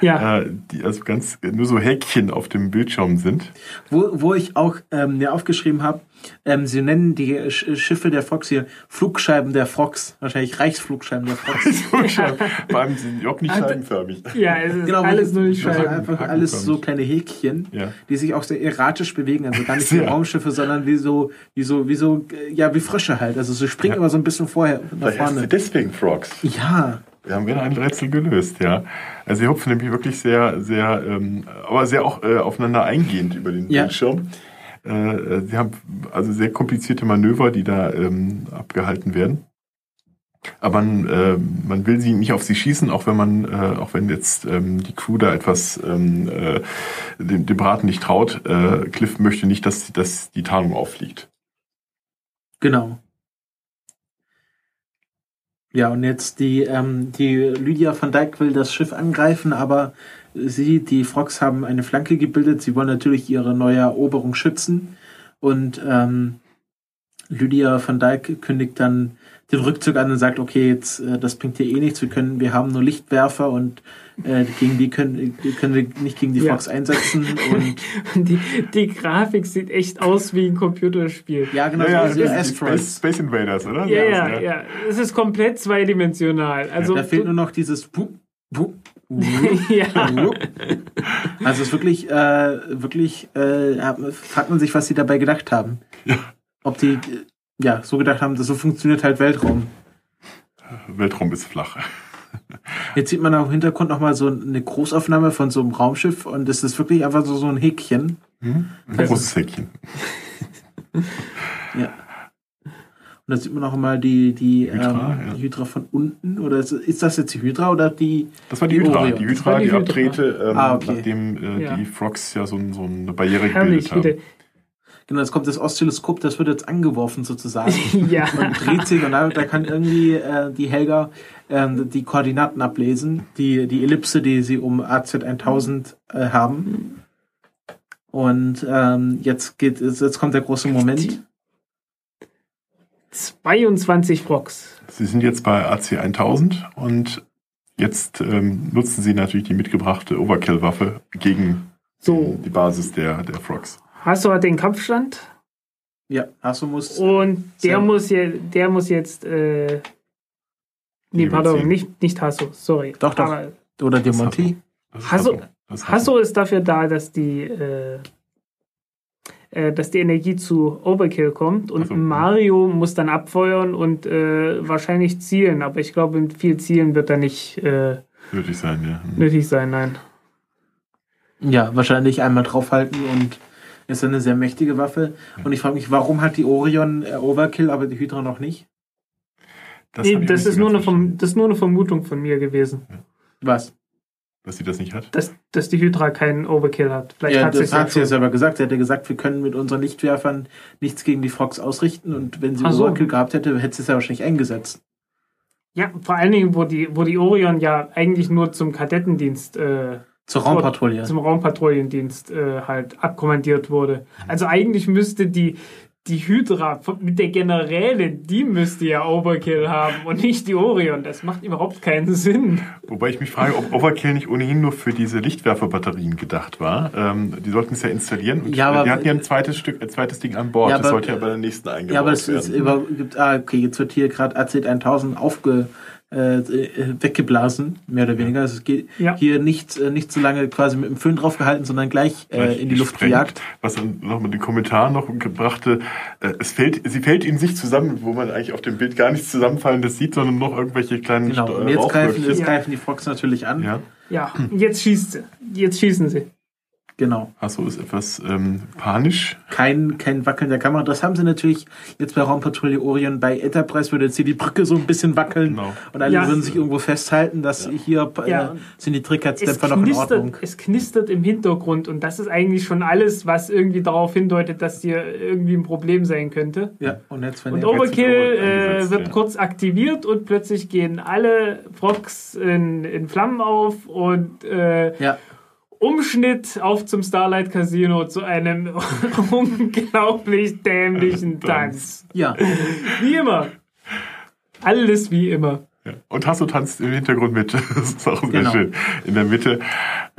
Ja, äh, die also ganz nur so Häkchen auf dem Bildschirm sind. Wo, wo ich auch ähm, mir aufgeschrieben habe, ähm, sie nennen die Sch Schiffe der Fox hier Flugscheiben der Fox. Wahrscheinlich Reichsflugscheiben der Fox. Vor allem sind die auch nicht scheibenförmig. ja, es ist Genau, alles nur nicht Scheiben. einfach alles so kleine Häkchen, Ja. die sich auch sehr erratisch bewegen. Also gar nicht wie. Raumschiffe, sondern wie so, wie so, wie so, ja, wie Frösche halt. Also sie springen Ja. immer so ein bisschen vorher nach vorne. deswegen Frogs. Ja, Wir haben wieder ein Rätsel gelöst, ja. Also sie hupfen nämlich wirklich sehr, sehr, ähm, aber sehr auch äh, aufeinander eingehend über den Ja. Bildschirm. Äh, sie haben also sehr komplizierte Manöver, die da ähm, abgehalten werden. Aber man, äh, man will sie nicht auf sie schießen, auch wenn man, äh, auch wenn jetzt ähm, die Crew da etwas ähm, äh, dem, dem Braten nicht traut. Äh, Cliff möchte nicht, dass, dass die Tarnung auffliegt. genau. Ja, und jetzt die, ähm, die Lydia van Dijk will das Schiff angreifen, aber sie, die Frogs haben eine Flanke gebildet. Sie wollen natürlich ihre neue Eroberung schützen. Und ähm, Lydia van Dijk kündigt dann den Rückzug an und sagt, okay, jetzt äh, das bringt hier eh nichts. Wir können, wir haben nur Lichtwerfer und äh, gegen die können, können wir nicht gegen die Ja. Frogs einsetzen. Und Die, die Grafik sieht echt aus wie ein Computerspiel. ja, genau, Ja, ja, so sind die Space, Asteroids. Space Invaders, oder? Ja, Ja, ja, ja. Es ist komplett zweidimensional. Also, Da fehlt nur noch dieses Puh, Puh, ja. Also es ist wirklich, äh, wirklich, äh, fragt man sich, was sie dabei gedacht haben. Ja. Ob die, äh, ja, so gedacht haben, dass so funktioniert halt Weltraum. Weltraum ist flach. Jetzt sieht man auch im Hintergrund nochmal so eine Großaufnahme von so einem Raumschiff und es ist wirklich einfach so, so ein Häkchen. Ein Also- großes Häkchen. Ja. Und da sieht man auch mal die, die, Hydra, ähm, ja. Hydra von unten. Oder ist, ist das jetzt die Hydra oder die? Das war die, Die Hydra. Orion. Die Hydra, die die, Hydra. abdrehte, ähm, Ah, okay. nachdem äh, Ja. die Frogs ja so, so eine Barriere Herrlich, gebildet haben. wieder. Genau, jetzt kommt das Oszilloskop, das wird jetzt angeworfen sozusagen. Ja. und dreht sich und da, da kann irgendwie äh, die Helga ähm, die Koordinaten ablesen, die, die Ellipse, die sie um AZ1000 äh, haben. Und ähm, jetzt geht jetzt kommt der große Moment. 22 Frogs. Sie sind jetzt bei AC 1000 und jetzt ähm, nutzen sie natürlich die mitgebrachte Overkill-Waffe gegen So, die Basis der, der Frogs. Hasso hat den Kampfstand Ja, Hasso muss. und der muss, je, der muss jetzt. Äh, nee, pardon, nicht, nicht Hasso, sorry. Doch, doch. Aber Oder ist Hasso- Hasso ist dafür da, dass die, äh, dass die Energie zu Overkill kommt und Ach so. Mario muss dann abfeuern und äh, wahrscheinlich zielen, aber ich glaube, mit viel Zielen wird da nicht äh, Nötig sein, ja. Hm. nötig sein, nein. Ja, wahrscheinlich einmal draufhalten und ist eine sehr mächtige Waffe. Und ich frage mich, warum hat die Orion äh, Overkill, aber die Hydra noch nicht? Das, Nee, das, ist nur eine Verm das ist nur eine Vermutung von mir gewesen, Was? Dass sie das nicht hat. dass, dass die Hydra keinen Overkill hat. Vielleicht Ja, hat sie das hat sie ja selber gesagt. Sie hat ja gesagt, wir können mit unseren Lichtwerfern nichts gegen die Frogs ausrichten. Und wenn sie so. Overkill gehabt hätte, hätte sie es ja wahrscheinlich eingesetzt. Ja, vor allen Dingen, wo die, wo die Orion ja eigentlich nur zum Kadettendienst äh, Zur Raumpatrouille. zum Raumpatrouillendienst äh, halt abkommandiert wurde. Also eigentlich müsste die, die Hydra mit der Generälin, die müsste ja Overkill haben und nicht die Orion. Das macht überhaupt keinen Sinn. Wobei ich mich frage, ob Overkill nicht ohnehin nur für diese Lichtwerferbatterien gedacht war. Ähm, die sollten es ja installieren. Und Ja, aber- die hatten ja ein zweites Stück, ein zweites Ding an Bord. Ja, das aber- sollte ja bei der nächsten eingebaut Ja, aber es ist werden. über, gibt, ah, okay, jetzt wird hier gerade AZ 1000 aufge, äh, äh, weggeblasen, mehr oder weniger. Also es geht Ja. hier nicht, äh, nicht so lange quasi mit dem Föhn draufgehalten, sondern gleich, äh, Gleich in die Luft gesprengt. gejagt. Was dann noch mit den Kommentaren noch gebrachte, äh, es fällt, sie fällt in sich zusammen, wo man eigentlich auf dem Bild gar nichts zusammenfallendes sieht, sondern noch irgendwelche kleinen Genau. Und jetzt greifen, Rauchwölkchen. jetzt Ja. greifen die Fox natürlich an. Ja. Ja, jetzt schießt sie. Jetzt schießen sie. Genau. Achso, ist etwas ähm, panisch. Kein, kein Wackeln der Kamera. Das haben sie natürlich jetzt bei Raumpatrouille Orion. Bei Enterprise würde jetzt hier die Brücke so ein bisschen wackeln. Genau. Und alle Ja. würden sich irgendwo festhalten, dass hier äh, Ja. sind die Es Trickheitsdämpfer noch in knistert, Ordnung. es knistert im Hintergrund und das ist eigentlich schon alles, was irgendwie darauf hindeutet, dass hier irgendwie ein Problem sein könnte. Ja, und jetzt, wenn Und Overkill äh, wird ja. kurz aktiviert und plötzlich gehen alle Frogs in, in Flammen auf und äh, ja, Umschnitt auf zum Starlight Casino zu einem unglaublich dämlichen Tanz. ja, Wie immer. Alles wie immer. Ja. Und Hasso tanzt im Hintergrund mit. Das ist auch sehr Genau. schön. In der Mitte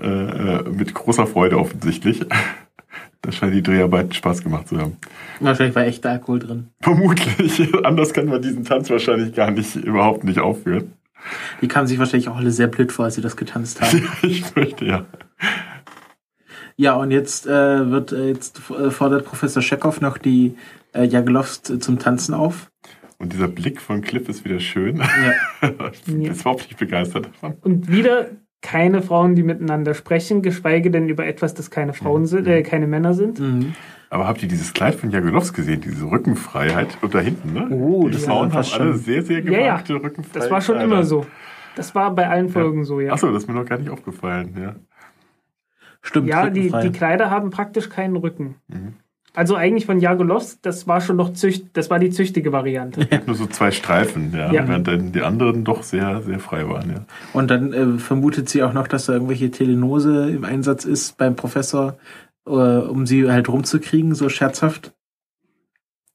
äh, äh, mit großer Freude offensichtlich. Da scheinen die Dreharbeiten Spaß gemacht zu haben. wahrscheinlich war echter Alkohol drin. Vermutlich. Anders kann man diesen Tanz wahrscheinlich gar nicht, überhaupt nicht aufführen. Die kamen sich wahrscheinlich auch alle sehr blöd vor, als sie das getanzt haben. Ich fürchte, ja. Ja, und jetzt äh, wird äh, jetzt äh, fordert Professor Chekhov noch die äh, Jagelovs zum Tanzen auf. Und dieser Blick von Cliff ist wieder schön. Ja. ich bin Ja. jetzt überhaupt nicht begeistert davon. Und wieder keine Frauen, die miteinander sprechen, geschweige denn über etwas, das keine Frauen sind, äh, keine Männer sind. Mhm. Aber habt ihr dieses Kleid von Jagelovs gesehen? Diese Rückenfreiheit? Und da hinten, ne? Oh, die das Frauen war haben fast alle schon- sehr, sehr Ja, ja. gewagte Rückenfreiheit. Das war schon immer so. Das war bei allen Folgen so, ja. Achso, das ist mir noch gar nicht aufgefallen. Ja. Stimmt, Ja, die, die Kleider haben praktisch keinen Rücken. Mhm. Also eigentlich von Jagolovs, das war schon noch zücht, das war die züchtige Variante. Nur so zwei Streifen, ja. Ja. Während dann die anderen doch sehr, sehr frei waren, ja. Und dann äh, vermutet sie auch noch, dass da irgendwelche Telenose im Einsatz ist beim Professor, äh, um sie halt rumzukriegen, so scherzhaft.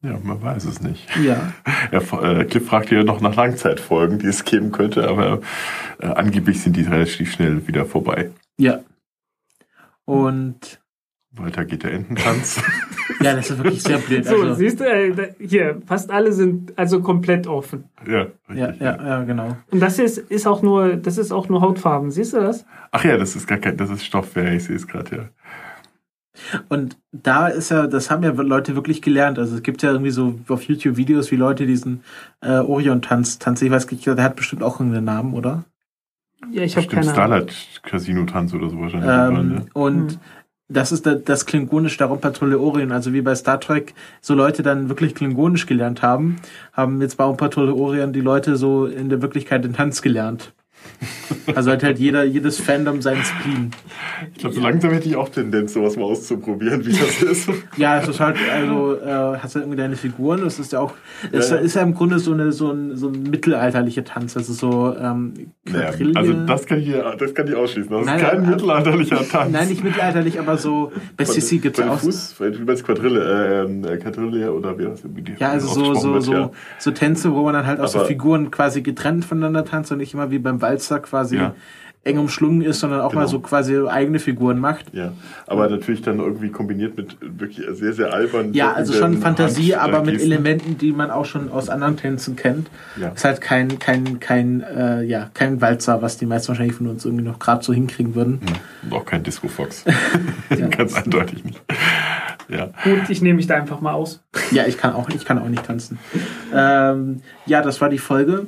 Ja, man weiß es nicht. Ja. Er, äh, Cliff fragt ja noch nach Langzeitfolgen, die es geben könnte, aber äh, angeblich sind die relativ schnell wieder vorbei. Ja. Und Weiter geht der Ententanz. ja, das ist wirklich sehr blöd. So, Also, siehst du, äh, da- hier, fast alle sind also komplett offen. ja, ja, richtig. ja, ja, genau. Und das ist, ist auch nur, das ist auch nur Hautfarben, siehst du das? Ach ja, das ist gar kein, das ist Stoff, ja, ich sehe es gerade, ja. Und da ist ja, das haben ja Leute wirklich gelernt. Also es gibt ja irgendwie so auf YouTube Videos, wie Leute diesen äh, Orion-Tanz tanzen. Ich weiß nicht, der hat bestimmt auch irgendeinen Namen, oder? Ja, ich habe keine. Starlight Casino Tanz oder so wahrscheinlich. Ähm, ne? und Hm. das ist da- das Klingonisch der Raumpatrouille Orion. Also wie bei Star Trek so Leute dann wirklich Klingonisch gelernt haben, haben jetzt bei Raumpatrouille Orion die Leute so in der Wirklichkeit den Tanz gelernt. Also hat halt jeder, jedes Fandom seinen Spleen. Ich glaube, so langsam hätte ich auch Tendenz, sowas mal auszuprobieren, wie das ist. Ja, es ist halt, also, äh, hast du irgendwie deine Figuren, das ist ja auch, es Ja, ja. ist ja im Grunde so, eine, so, ein, so ein mittelalterlicher Tanz, also so, ähm, Naja, also das kann ich, das kann ich ausschließen. Das Nein, ist kein aber- mittelalterlicher Tanz. Nein, nicht mittelalterlich, aber so, bei Sissi gibt's ja Bei auch, Fuß, wie meinst Quadrille, äh, äh, Quadrille oder wie das ja, also so, so, wird, so, so Tänze, wo man dann halt auch so Figuren quasi getrennt voneinander tanzt und nicht immer wie beim Walzer quasi Ja. eng umschlungen ist, sondern auch mal Genau. so quasi eigene Figuren macht. Ja, aber natürlich dann irgendwie kombiniert mit wirklich sehr, sehr albern. Ja, also schon Fantasie, Hand- aber mit. Elementen, die man auch schon aus anderen Tänzen kennt. Ja. Ist halt kein, kein, kein, äh, ja, kein Walzer, was die meisten wahrscheinlich von uns irgendwie noch gerade so hinkriegen würden. Ja, Und auch kein Disco Fox. Ganz eindeutig nicht. Ja. Gut, ich nehme mich da einfach mal aus. Ja, ich kann auch, ich kann auch nicht tanzen. Ähm, ja, das war die Folge.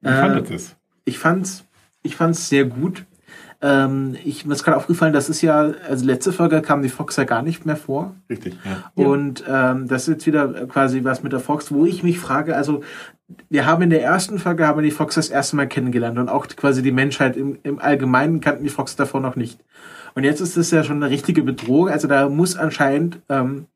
Wie Äh, fandet ihr es? Ich fand's, ich fand's sehr gut. Ähm, ich, mir ist gerade aufgefallen, das ist ja, also letzte Folge kam die Fox ja gar nicht mehr vor. Richtig, ja. Und ähm, das ist jetzt wieder quasi was mit der Fox, wo ich mich frage, also wir haben in der ersten Folge haben wir die Fox das erste Mal kennengelernt und auch quasi die Menschheit im, im Allgemeinen kannten die Fox davor noch nicht. Und jetzt ist das ja schon eine richtige Bedrohung, also da muss anscheinend ähm, äh,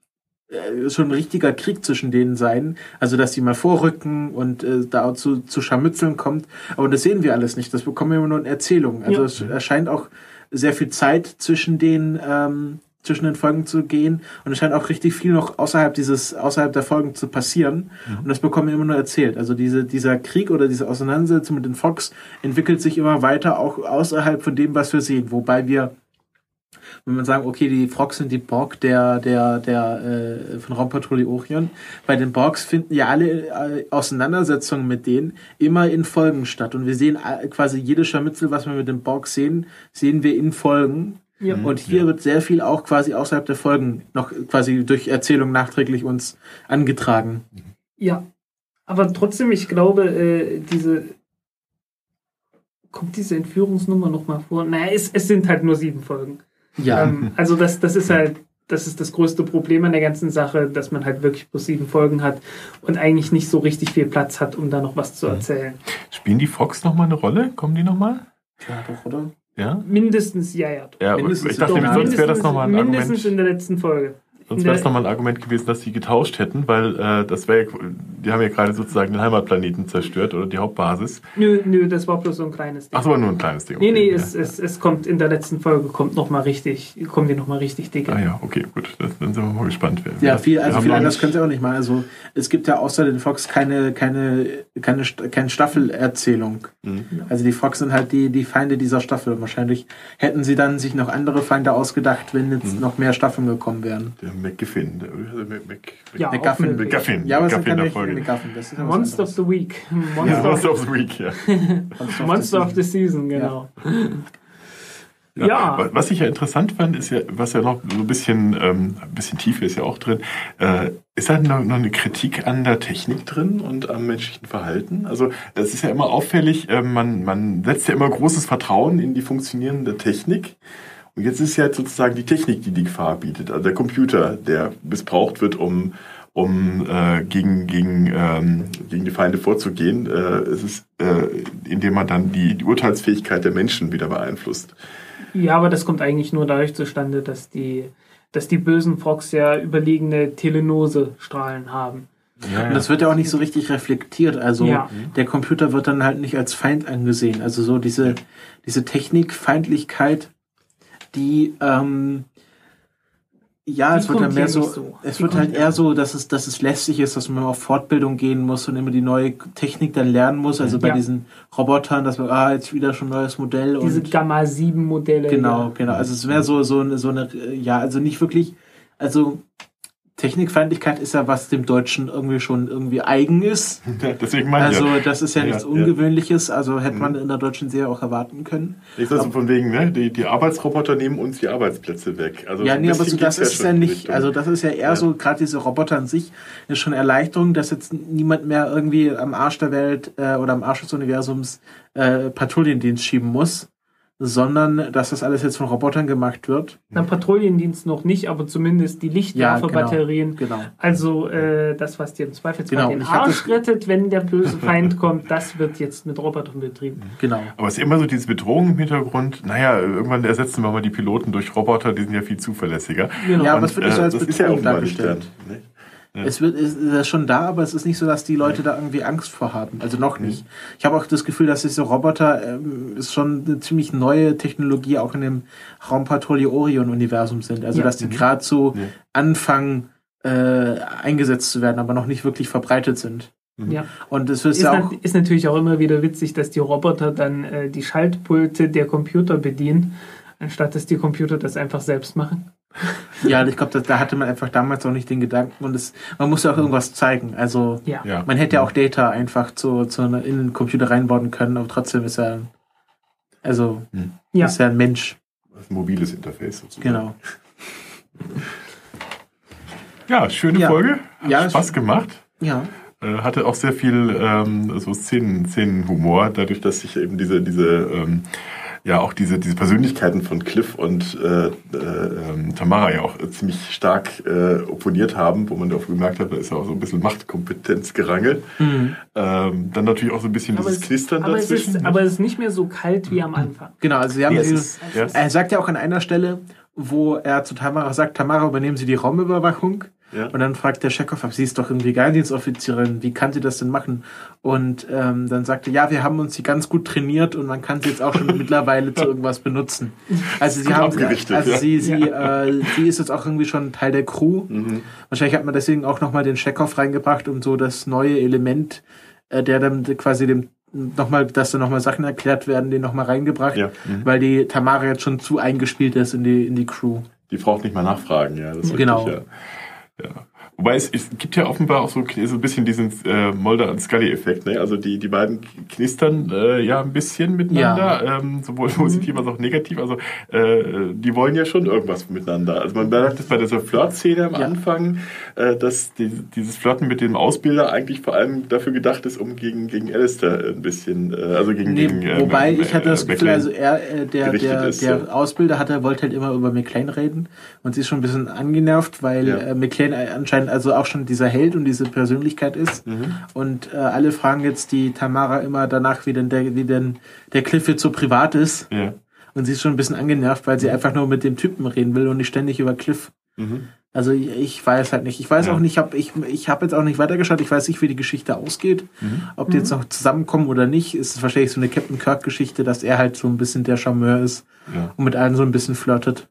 schon ein richtiger Krieg zwischen denen sein, also dass die mal vorrücken und äh, da zu, zu Scharmützeln kommt. Aber das sehen wir alles nicht, das bekommen wir immer nur in Erzählungen. Also Ja. es erscheint auch sehr viel Zeit zwischen den ähm, zwischen den Folgen zu gehen und es scheint auch richtig viel noch außerhalb dieses, außerhalb der Folgen zu passieren. Und das bekommen wir immer nur erzählt. Also diese, dieser Krieg oder diese Auseinandersetzung mit den Fox entwickelt sich immer weiter, auch außerhalb von dem, was wir sehen. Wobei wir wenn man sagen, okay, die Frogs sind die Borg der, der, der, äh, von Raumpatrouille Orion. Bei den Borgs finden ja alle äh, Auseinandersetzungen mit denen immer in Folgen statt. Und wir sehen äh, quasi jede Scharmützel, was wir mit den Borgs sehen, sehen wir in Folgen. Ja. Und hier wird sehr viel auch quasi außerhalb der Folgen noch quasi durch Erzählung nachträglich uns angetragen. Ja, aber trotzdem, ich glaube, äh, diese. Kommt diese Entführungsnummer nochmal vor? Naja, es, es sind halt nur sieben Folgen. Ja. Ähm, also, das, das ist halt. Das ist das größte Problem an der ganzen Sache, dass man halt wirklich bloß sieben Folgen hat und eigentlich nicht so richtig viel Platz hat, um da noch was zu erzählen. Spielen die Fox nochmal eine Rolle? Kommen die nochmal? ja, doch, oder? Ja? Mindestens, ja, ja. Ja, Mindestens ich dachte, doch, sonst wäre das nochmal ein mindestens Argument. in der letzten Folge. Sonst wäre es der- nochmal ein Argument gewesen, dass sie getauscht hätten, weil äh, das wäre, ja- die haben ja gerade sozusagen den Heimatplaneten zerstört oder die Hauptbasis. Nö, nö, das war bloß so ein kleines Ding. Ach so, nur ein kleines Ding. Nee, nee, Okay, es, ja. es, es kommt in der letzten Folge, kommt noch mal richtig, kommen die noch mal richtig dicke. Ah ja, okay, gut. Das, dann sind wir mal gespannt. Wer, Ja, viel, also viel anders können sie auch nicht machen. Also es gibt ja außer den Fox keine, keine, keine, keine Staffelerzählung. Mhm. Also die Fox sind halt die, die Feinde dieser Staffel. Wahrscheinlich hätten sie dann sich noch andere Feinde ausgedacht, wenn jetzt Mhm. noch mehr Staffeln gekommen wären. Der McGiffin. Mac, Ja, McGuffin. McGuffin. Ja, aber sind McGuffin der Folge. McGuffin. Das ist was Monster of the Week. Ja, Monster, Monster of, the Week, ja. Monster Monster of the Season, genau. Ja. Ja. wa- Was ich ja interessant fand, ist ja, was ja noch so ein bisschen, ähm, ein bisschen Tiefe ist ja auch drin, äh, ist halt noch, noch eine Kritik an der Technik drin und am menschlichen Verhalten. Also es ist ja immer auffällig, äh, man, man setzt ja immer großes Vertrauen in die funktionierende Technik. Und jetzt ist ja sozusagen die Technik, die die Gefahr bietet. Also der Computer, der missbraucht wird, um um äh, gegen, gegen, ähm, gegen die Feinde vorzugehen. Äh, es ist, äh, indem man dann die, die Urteilsfähigkeit der Menschen wieder beeinflusst. Ja, aber das kommt eigentlich nur dadurch zustande, dass die, dass die bösen Frogs ja überlegene Telenose-Strahlen haben. Und das wird ja auch nicht so richtig reflektiert. Also Ja. der Computer wird dann halt nicht als Feind angesehen. Also so diese, diese Technikfeindlichkeit, die ähm, ja, Die es wird dann mehr so, so. es Die wird halt eher so, dass es, dass es lästig ist, dass man auf Fortbildung gehen muss und immer die neue Technik dann lernen muss. Also bei Ja. diesen Robotern, dass man, ah, jetzt wieder schon ein neues Modell Diese und Gamma-7-Modelle. Genau, ja. genau. Also es wäre so, so, eine, so eine, ja, also nicht wirklich, also Technikfeindlichkeit ist ja was dem Deutschen irgendwie schon irgendwie eigen ist. Deswegen meine Also ja. das ist ja nichts ja. Ungewöhnliches, also hätte man Mhm. in der deutschen Serie auch erwarten können. Ich sag so von wegen, ne, die, die Arbeitsroboter nehmen uns die Arbeitsplätze weg. Also ja, nee, aber so, das ist ja nicht, Richtung. also das ist ja eher so, gerade diese Roboter an sich, ist schon Erleichterung, dass jetzt niemand mehr irgendwie am Arsch der Welt äh, oder am Arsch des Universums äh, Patrouillendienst schieben muss, sondern dass das alles jetzt von Robotern gemacht wird. Na, Patrouillendienst noch nicht, aber zumindest die Ja, Lichtwerferbatterien. Genau. Also äh, das, was dir im Zweifelsfall Genau, den Arsch das- rettet, wenn der böse Feind kommt, das wird jetzt mit Robotern betrieben. Genau. Aber es ist immer so diese Bedrohung im Hintergrund. Naja, irgendwann ersetzen wir mal die Piloten durch Roboter, die sind ja viel zuverlässiger. Genau. Ja, aber es wird nicht so als das ist ja Bedrohung dargestellt. dann, ne? Es wird es ist schon da, aber es ist nicht so, dass die Leute da irgendwie Angst vor haben. Also noch nicht. Ich habe auch das Gefühl, dass diese Roboter ähm, ist schon eine ziemlich neue Technologie auch in dem Raumpatrouille Orion Universum sind. Also Ja. dass die gerade so Ja. anfangen äh, eingesetzt zu werden, aber noch nicht wirklich verbreitet sind. Ja. Und es ist Ist, ja auch ist natürlich auch immer wieder witzig, dass die Roboter dann äh, die Schaltpulte der Computer bedienen, anstatt dass die Computer das einfach selbst machen. Ja, ich glaube, da, hatte man einfach damals auch nicht den Gedanken und es, man muss ja auch irgendwas zeigen. Also Ja. Ja. man hätte ja auch Data einfach zu, zu einer, in den Computer reinbauen können, aber trotzdem ist er also Ja. ist ja ein Mensch. Das mobiles Interface sozusagen. Genau. Ja, schöne Ja. Folge. Hat Ja, Spaß gemacht. Ja. Äh, hatte auch sehr viel ähm, so Szenen, Szenenhumor, dadurch, dass sich eben diese, diese ähm, ja auch diese, diese Persönlichkeiten von Cliff und äh, äh, ähm, Tamara ja auch äh, ziemlich stark äh, opponiert haben, wo man auch gemerkt hat, da ist ja auch so ein bisschen Machtkompetenzgerangel. Mhm. Ähm, dann natürlich auch so ein bisschen Aber, dieses es, Knistern aber, es dazwischen. ist, aber es ist nicht mehr so kalt wie am Anfang. Genau, also sie haben Nee, dieses, ist- ja, er sagt ja auch an einer Stelle, wo er zu Tamara sagt, Tamara, übernehmen Sie die Raumüberwachung. Ja. Und dann fragt der Chekhov, sie ist doch irgendwie Geheimdienstoffizierin, wie kann sie das denn machen? Und ähm, dann sagte, ja, wir haben uns sie ganz gut trainiert und man kann sie jetzt auch schon mittlerweile zu irgendwas benutzen. Also sie haben, also ja. sie, sie, äh, sie ist jetzt auch irgendwie schon Teil der Crew. Mhm. Wahrscheinlich hat man deswegen auch nochmal den Chekhov reingebracht, um so das neue Element, äh, der dann quasi dem nochmal, dass da nochmal Sachen erklärt werden, den nochmal reingebracht, Ja. Mhm. weil die Tamara jetzt schon zu eingespielt ist in die, in die Crew. Die braucht nicht mal nachfragen, ja. Das ist Genau. Richtig, ja. Ja. Wobei es, es gibt ja offenbar auch so, so ein bisschen diesen äh, Mulder und Scully-Effekt. Ne? Also die, die beiden knistern äh, ja ein bisschen miteinander, ähm, sowohl positiv als auch negativ. Also äh, die wollen ja schon irgendwas miteinander. Also man merkt das bei dieser Flirt-Szene am Ja. Anfang, äh, dass die, dieses Flirten mit dem Ausbilder eigentlich vor allem dafür gedacht ist, um gegen, gegen Alistair ein bisschen, äh, also gegen, Nee, gegen äh, wobei ich hatte das äh, Gefühl, also er, äh, der, der, ist, der ja. Ausbilder hat, er wollte halt immer über McLean reden und sie ist schon ein bisschen angenervt, weil Ja. äh, McLean anscheinend also auch schon dieser Held und diese Persönlichkeit ist. Mhm. Und äh, alle fragen jetzt die Tamara immer danach, wie denn der, wie denn der Cliff jetzt so privat ist. Ja. Und sie ist schon ein bisschen angenervt, weil sie einfach nur mit dem Typen reden will und nicht ständig über Cliff. Mhm. Also ich, ich weiß halt nicht. Ich weiß Ja. auch nicht, hab, ich, ich habe jetzt auch nicht weitergeschaut. Ich weiß nicht, wie die Geschichte ausgeht. Mhm. Ob die jetzt noch zusammenkommen oder nicht, ist es wahrscheinlich so eine Captain Kirk-Geschichte, dass er halt so ein bisschen der Charmeur ist Ja. und mit allen so ein bisschen flirtet.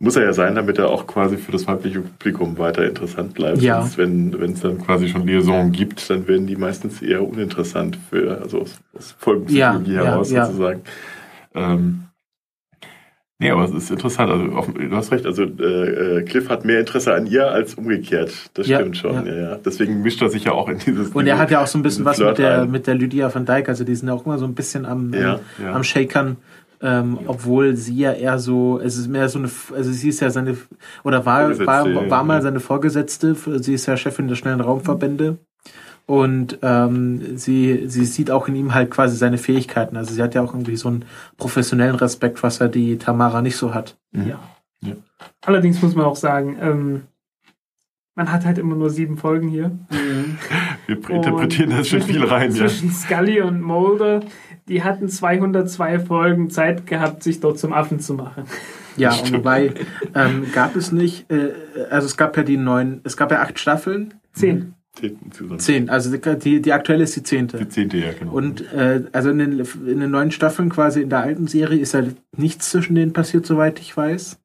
Muss er ja sein, damit er auch quasi für das weibliche Publikum weiter interessant bleibt. Ja. Sonst, wenn es dann quasi schon Liaison gibt, dann werden die meistens eher uninteressant für, also aus, aus Folgenpsychologie Ja, heraus ja. sozusagen. Ähm, nee, aber es ist interessant. Also auf, du hast recht, also äh, äh, Cliff hat mehr Interesse an ihr als umgekehrt. Das Ja, stimmt schon. ja. Ja. Deswegen mischt er sich ja auch in dieses. Und er hat ja auch so ein bisschen was mit der, ein. mit der Lydia van Dijk. Also die sind ja auch immer so ein bisschen am, Ja, am, am Shakern. Ähm, obwohl sie ja eher so, es ist mehr so eine, also sie ist ja seine, oder war, war, war mal ja. seine Vorgesetzte, sie ist ja Chefin der schnellen Raumverbände. Und ähm, sie, sie sieht auch in ihm halt quasi seine Fähigkeiten. Also sie hat ja auch irgendwie so einen professionellen Respekt, was ja die Tamara nicht so hat. Ja. Ja. Allerdings muss man auch sagen, ähm, man hat halt immer nur sieben Folgen hier. Wir interpretieren Und da schon viel rein, ja. Zwischen Scully und Mulder, die hatten 202 Folgen Zeit gehabt, sich dort zum Affen zu machen. Ja, und wobei ähm, gab es nicht, äh, also es gab ja die neun, es gab ja acht Staffeln, Zehn. Zehnten zusammen. zehn, also die, die aktuelle ist die zehnte. Die zehnte, ja, genau. Und äh, also in den, in den neuen Staffeln quasi in der alten Serie ist ja nichts zwischen denen passiert, soweit ich weiß.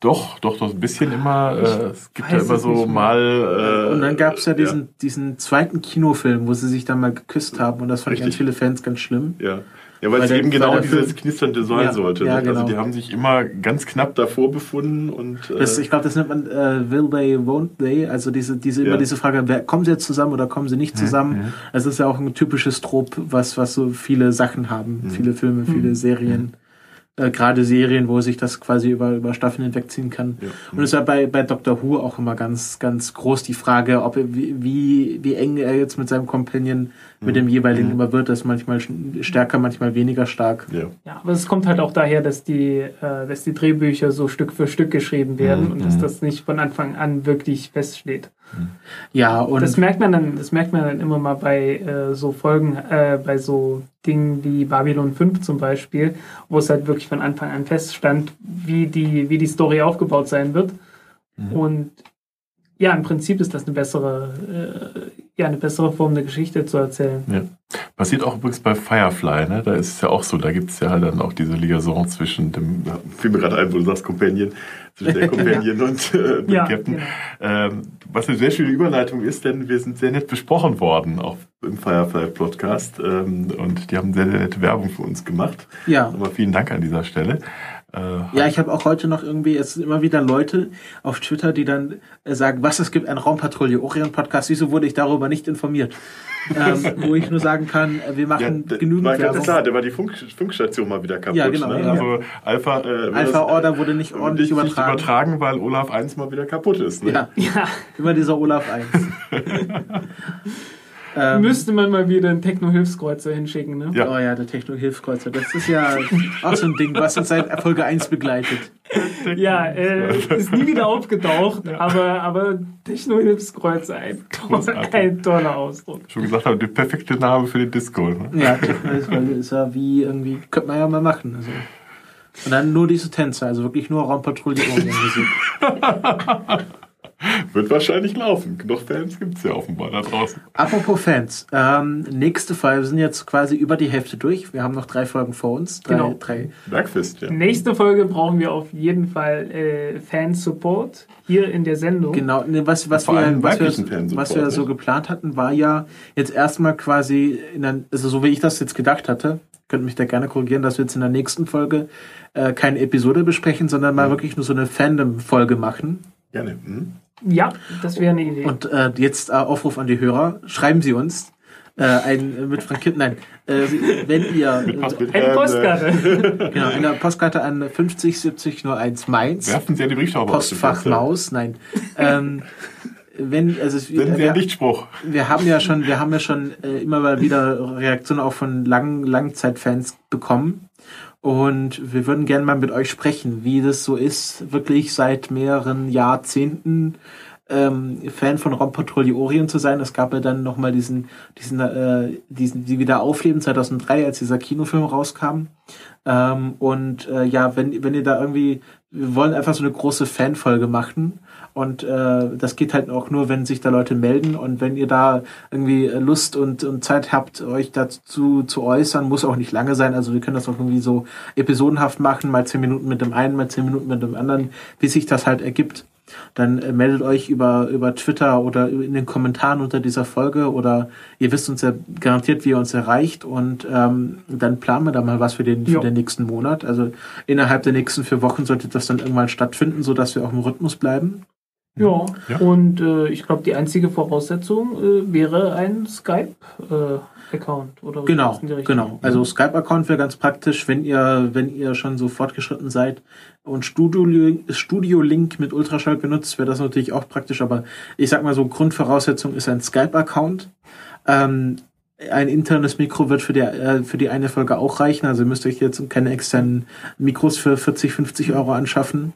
Doch, doch, doch, ein bisschen immer. Äh, es gibt ja immer so mal. Äh, Und dann gab es ja diesen, diesen zweiten Kinofilm, wo sie sich dann mal geküsst haben und das ganz Richtig. viele Fans ganz schlimm. Ja. Ja, weil Weil es eben genau dieses Film- Knisternde sein Ja, sollte. ja, ne? genau. Also die haben sich immer ganz knapp davor befunden und äh, Das, ich glaube, das nennt man äh, Will they, won't they? Also diese, diese Ja. immer diese Frage, wer, kommen sie jetzt zusammen oder kommen sie nicht zusammen? Das ist ja auch ein typisches Trop, was, was so viele Sachen haben. Viele Filme, viele Serien. Äh, Gerade Serien, wo sich das quasi über, über Staffeln hinwegziehen kann. Ja. Und es ja bei, bei Doctor Who auch immer ganz, ganz groß die Frage, ob wie, wie, wie eng er jetzt mit seinem Companion, mit dem jeweiligen immer wird. Das manchmal stärker, manchmal weniger stark. ja. Ja, aber es kommt halt auch daher, dass die, äh, dass die Drehbücher so Stück für Stück geschrieben werden Mhm. und dass das nicht von Anfang an wirklich feststeht. Ja, und das merkt man dann, das merkt man dann immer mal bei äh, so Folgen, äh, bei so Dingen wie Babylon 5 zum Beispiel, wo es halt wirklich von Anfang an feststand, wie die, wie die Story aufgebaut sein wird. Und ja, im Prinzip ist das eine bessere, äh, ja, eine bessere Form, eine Geschichte zu erzählen. Ja. Passiert auch übrigens bei Firefly, ne? Da ist es ja auch so, da gibt es ja dann auch diese Liaison zwischen dem, fiel mir gerade ein, wo du sagst Companion, zwischen der Companion und äh, dem Ja, Captain. genau. Ähm, was eine sehr schöne Überleitung ist, denn wir sind sehr nett besprochen worden, auch im Firefly-Podcast. Ähm, und die haben sehr, sehr nette Werbung für uns gemacht. ja. Aber vielen Dank an dieser Stelle. Äh, Ja, ich habe auch heute noch irgendwie, es sind immer wieder Leute auf Twitter, die dann äh, sagen, was, es gibt einen Raumpatrouille Orient Podcast, wieso wurde ich darüber nicht informiert? ähm, wo ich nur sagen kann, äh, wir ja, machen d- genügend war ganz Werbung. klar, da war die Funk, Funkstation mal wieder kaputt. Ja, genau, Ne? ja. Also Alpha, äh, Alpha das- Order wurde nicht ordentlich nicht, übertragen. Nicht übertragen, weil Olaf 1 mal wieder kaputt ist. Ne? Ja, Ja, immer dieser Olaf 1. ähm, müsste man mal wieder einen Techno-Hilfskreuzer hinschicken, ne? Ja. Oh ja, der Techno-Hilfskreuzer. Das ist ja auch so ein Ding, was uns seit Folge 1 begleitet. Ja, äh, ist nie wieder aufgetaucht, aber, aber Techno-Hilfskreuzer, ein, ein toller Ausdruck. Schon gesagt habe, der perfekte Name für den Disco. Ne? Ja, Techno-Hilfskreuzer ist ja wie irgendwie, könnte man ja mal machen. Also. Und dann nur diese Tänze, also wirklich nur Raumpatrouille Orient Musik. Wird wahrscheinlich laufen. Genug Fans gibt es ja offenbar da draußen. Apropos Fans, ähm, nächste Folge, wir sind jetzt quasi über die Hälfte durch. Wir haben noch drei Folgen vor uns. Drei, Genau. drei. Bergfest, ja. Nächste Folge brauchen wir auf jeden Fall äh, Fan-Support hier in der Sendung. Genau, ne, was, was, Vor wir, allem was, wir, was wir so nicht? geplant hatten, war ja jetzt erstmal quasi, in der, also so wie ich das jetzt gedacht hatte, könnt mich da gerne korrigieren, dass wir jetzt in der nächsten Folge äh, keine Episode besprechen, sondern mal wirklich nur so eine Fandom-Folge machen. Gerne. Hm? Ja, das wäre eine Idee. Und äh, jetzt äh, Aufruf an die Hörer, schreiben Sie uns äh, ein äh, mit frankierten, nein, äh, wenn ihr Eine Postkarte. genau eine Postkarte an 50 70 01 Mainz, Werfen Sie ja die Brieftaube Postfach. Maus, nein. ähm, wenn also Sie wir, Lichtspruch. wir haben ja schon, wir haben ja schon äh, immer mal wieder Reaktionen auch von lang, Langzeitfans bekommen. Und wir würden gerne mal mit euch sprechen, wie das so ist, wirklich seit mehreren Jahrzehnten ähm, Fan von Raumpatrouille Orient zu sein. Es gab ja dann nochmal diesen, diesen, äh, diesen, die wieder aufleben 2003, als dieser Kinofilm rauskam. Ähm, und äh, ja, wenn, wenn ihr da irgendwie, wir wollen einfach so eine große Fanfolge machen. Und äh, das geht halt auch nur, wenn sich da Leute melden. Und wenn ihr da irgendwie Lust und, und Zeit habt, euch dazu zu äußern, muss auch nicht lange sein. Also wir können das auch irgendwie so episodenhaft machen, mal zehn Minuten mit dem einen, mal zehn Minuten mit dem anderen, wie sich das halt ergibt. Dann äh, meldet euch über, über Twitter oder in den Kommentaren unter dieser Folge oder ihr wisst uns ja garantiert, wie ihr uns erreicht und ähm, dann planen wir da mal was für den, für den nächsten Monat. Also innerhalb der nächsten vier Wochen sollte das dann irgendwann stattfinden, so dass wir auch im Rhythmus bleiben. Ja, Ja. und äh, ich glaube, die einzige Voraussetzung äh, wäre ein Skype-Account oder Genau, genau. Also Skype-Account wäre ganz praktisch, wenn ihr, wenn ihr schon so fortgeschritten seid und Studio, Studio-Link mit Ultraschall benutzt, wäre das natürlich auch praktisch, aber ich sag mal so, Grundvoraussetzung ist ein Skype-Account. Ähm, ein internes Mikro wird für die, äh, für die eine Folge auch reichen, also ihr müsst euch jetzt keine externen Mikros für 40, 50 Euro anschaffen.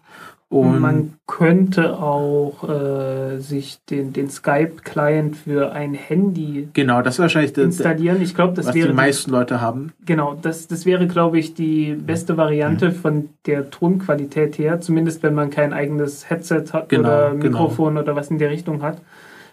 Und man könnte auch äh, sich den, den Skype-Client für ein Handy genau, das ist wahrscheinlich installieren. Ich glaube, das was wäre die meisten Leute haben. Genau, das, das wäre, glaube ich, die beste Variante von der Tonqualität her, zumindest wenn man kein eigenes Headset hat Genau, oder genau. Mikrofon oder was in der Richtung hat.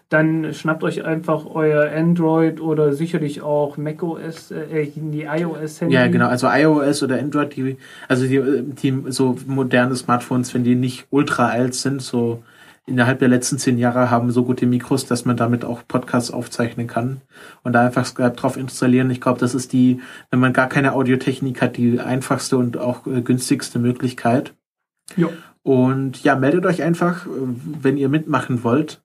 Dann schnappt euch einfach euer Android oder sicherlich auch macOS, äh, die iOS-Handy. Ja, genau. Also iOS oder Android, die, also die, die so moderne Smartphones, wenn die nicht ultra alt sind, so innerhalb der letzten zehn Jahre haben so gute Mikros, dass man damit auch Podcasts aufzeichnen kann und da einfach Skype drauf installieren. Ich glaube, das ist die, wenn man gar keine Audiotechnik hat, die einfachste und auch äh, günstigste Möglichkeit. Ja. Und ja, meldet euch einfach, äh, wenn ihr mitmachen wollt.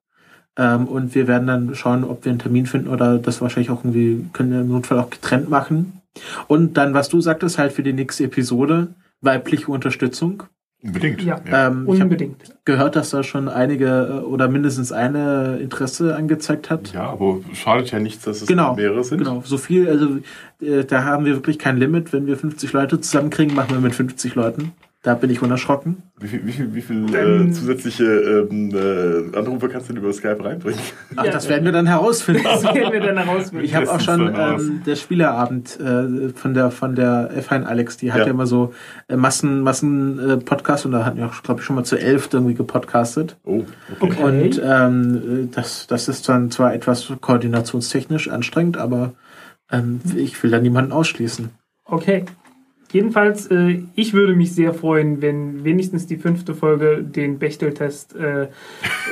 Ähm, und wir werden dann schauen, ob wir einen Termin finden oder das wahrscheinlich auch irgendwie, können wir im Notfall auch getrennt machen. Und dann, was du sagtest, halt für die nächste Episode, weibliche Unterstützung. Unbedingt. Ja. Ähm, ich habe Unbedingt. gehört, dass da schon einige äh, oder mindestens eine Interesse angezeigt hat. Ja, aber schadet ja nichts, dass es Genau, mehrere sind. Genau, so viel, also äh, da haben wir wirklich kein Limit. Wenn wir 50 Leute zusammenkriegen, machen wir mit 50 Leuten. Da bin ich unerschrocken. Wie viel, wie viel, wie viel äh, zusätzliche ähm, äh, Anrufe kannst du denn über Skype reinbringen? Ach, Ja. das werden wir dann herausfinden. Das werden wir dann herausfinden. Ich habe auch schon ähm, der Spieleabend äh, von der von der F1 Alex, die hat ja, Ja. immer so äh, Massen Massen äh, Podcasts und da hatten wir auch glaube ich schon mal zu elf irgendwie gepodcastet. Oh, okay. Okay. Und ähm, äh, das das ist dann zwar etwas koordinationstechnisch anstrengend, aber ähm, ich will da niemanden ausschließen. Okay. Jedenfalls, äh, ich würde mich sehr freuen, wenn wenigstens die fünfte Folge den Bechteltest äh,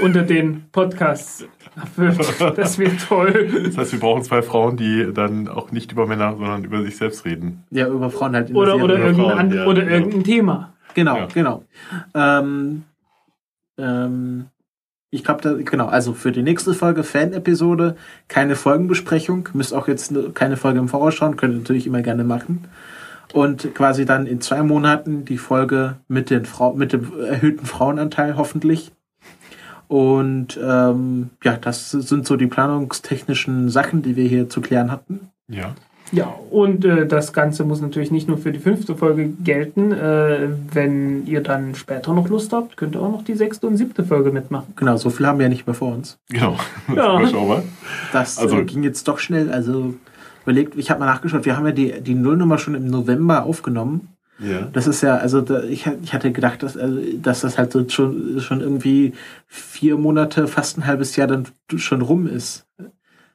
unter den Podcasts erfüllt. Das wäre toll. Das heißt, wir brauchen zwei Frauen, die dann auch nicht über Männer, sondern über sich selbst reden. Ja, über Frauen halt in der Oder, Serie. oder, Oder irgendein, Frauen, ja, oder ja. irgendein Thema. Genau, Ja. genau. Ähm, ähm, ich glaube, genau, also für die nächste Folge Fan-Episode keine Folgenbesprechung. Müsst auch jetzt ne- keine Folge im Voraus schauen, könnt ihr natürlich immer gerne machen. Und quasi dann in zwei Monaten die Folge mit, den Frau mit dem erhöhten Frauenanteil hoffentlich. Und ähm, ja, das sind so die planungstechnischen Sachen, die wir hier zu klären hatten. Ja. Ja, und äh, das Ganze muss natürlich nicht nur für die fünfte Folge gelten. Äh, wenn ihr dann später noch Lust habt, könnt ihr auch noch die sechste und siebte Folge mitmachen. Genau, so viel haben wir ja nicht mehr vor uns. Genau. Das Ja. Das Also- äh, ging jetzt doch schnell. Also überlegt, ich habe mal nachgeschaut, wir haben ja die, die Nullnummer schon im November aufgenommen. Ja. Das ist ja, also da, ich, ich hatte gedacht, dass, also, dass das halt so schon, schon irgendwie vier Monate, fast ein halbes Jahr dann schon rum ist.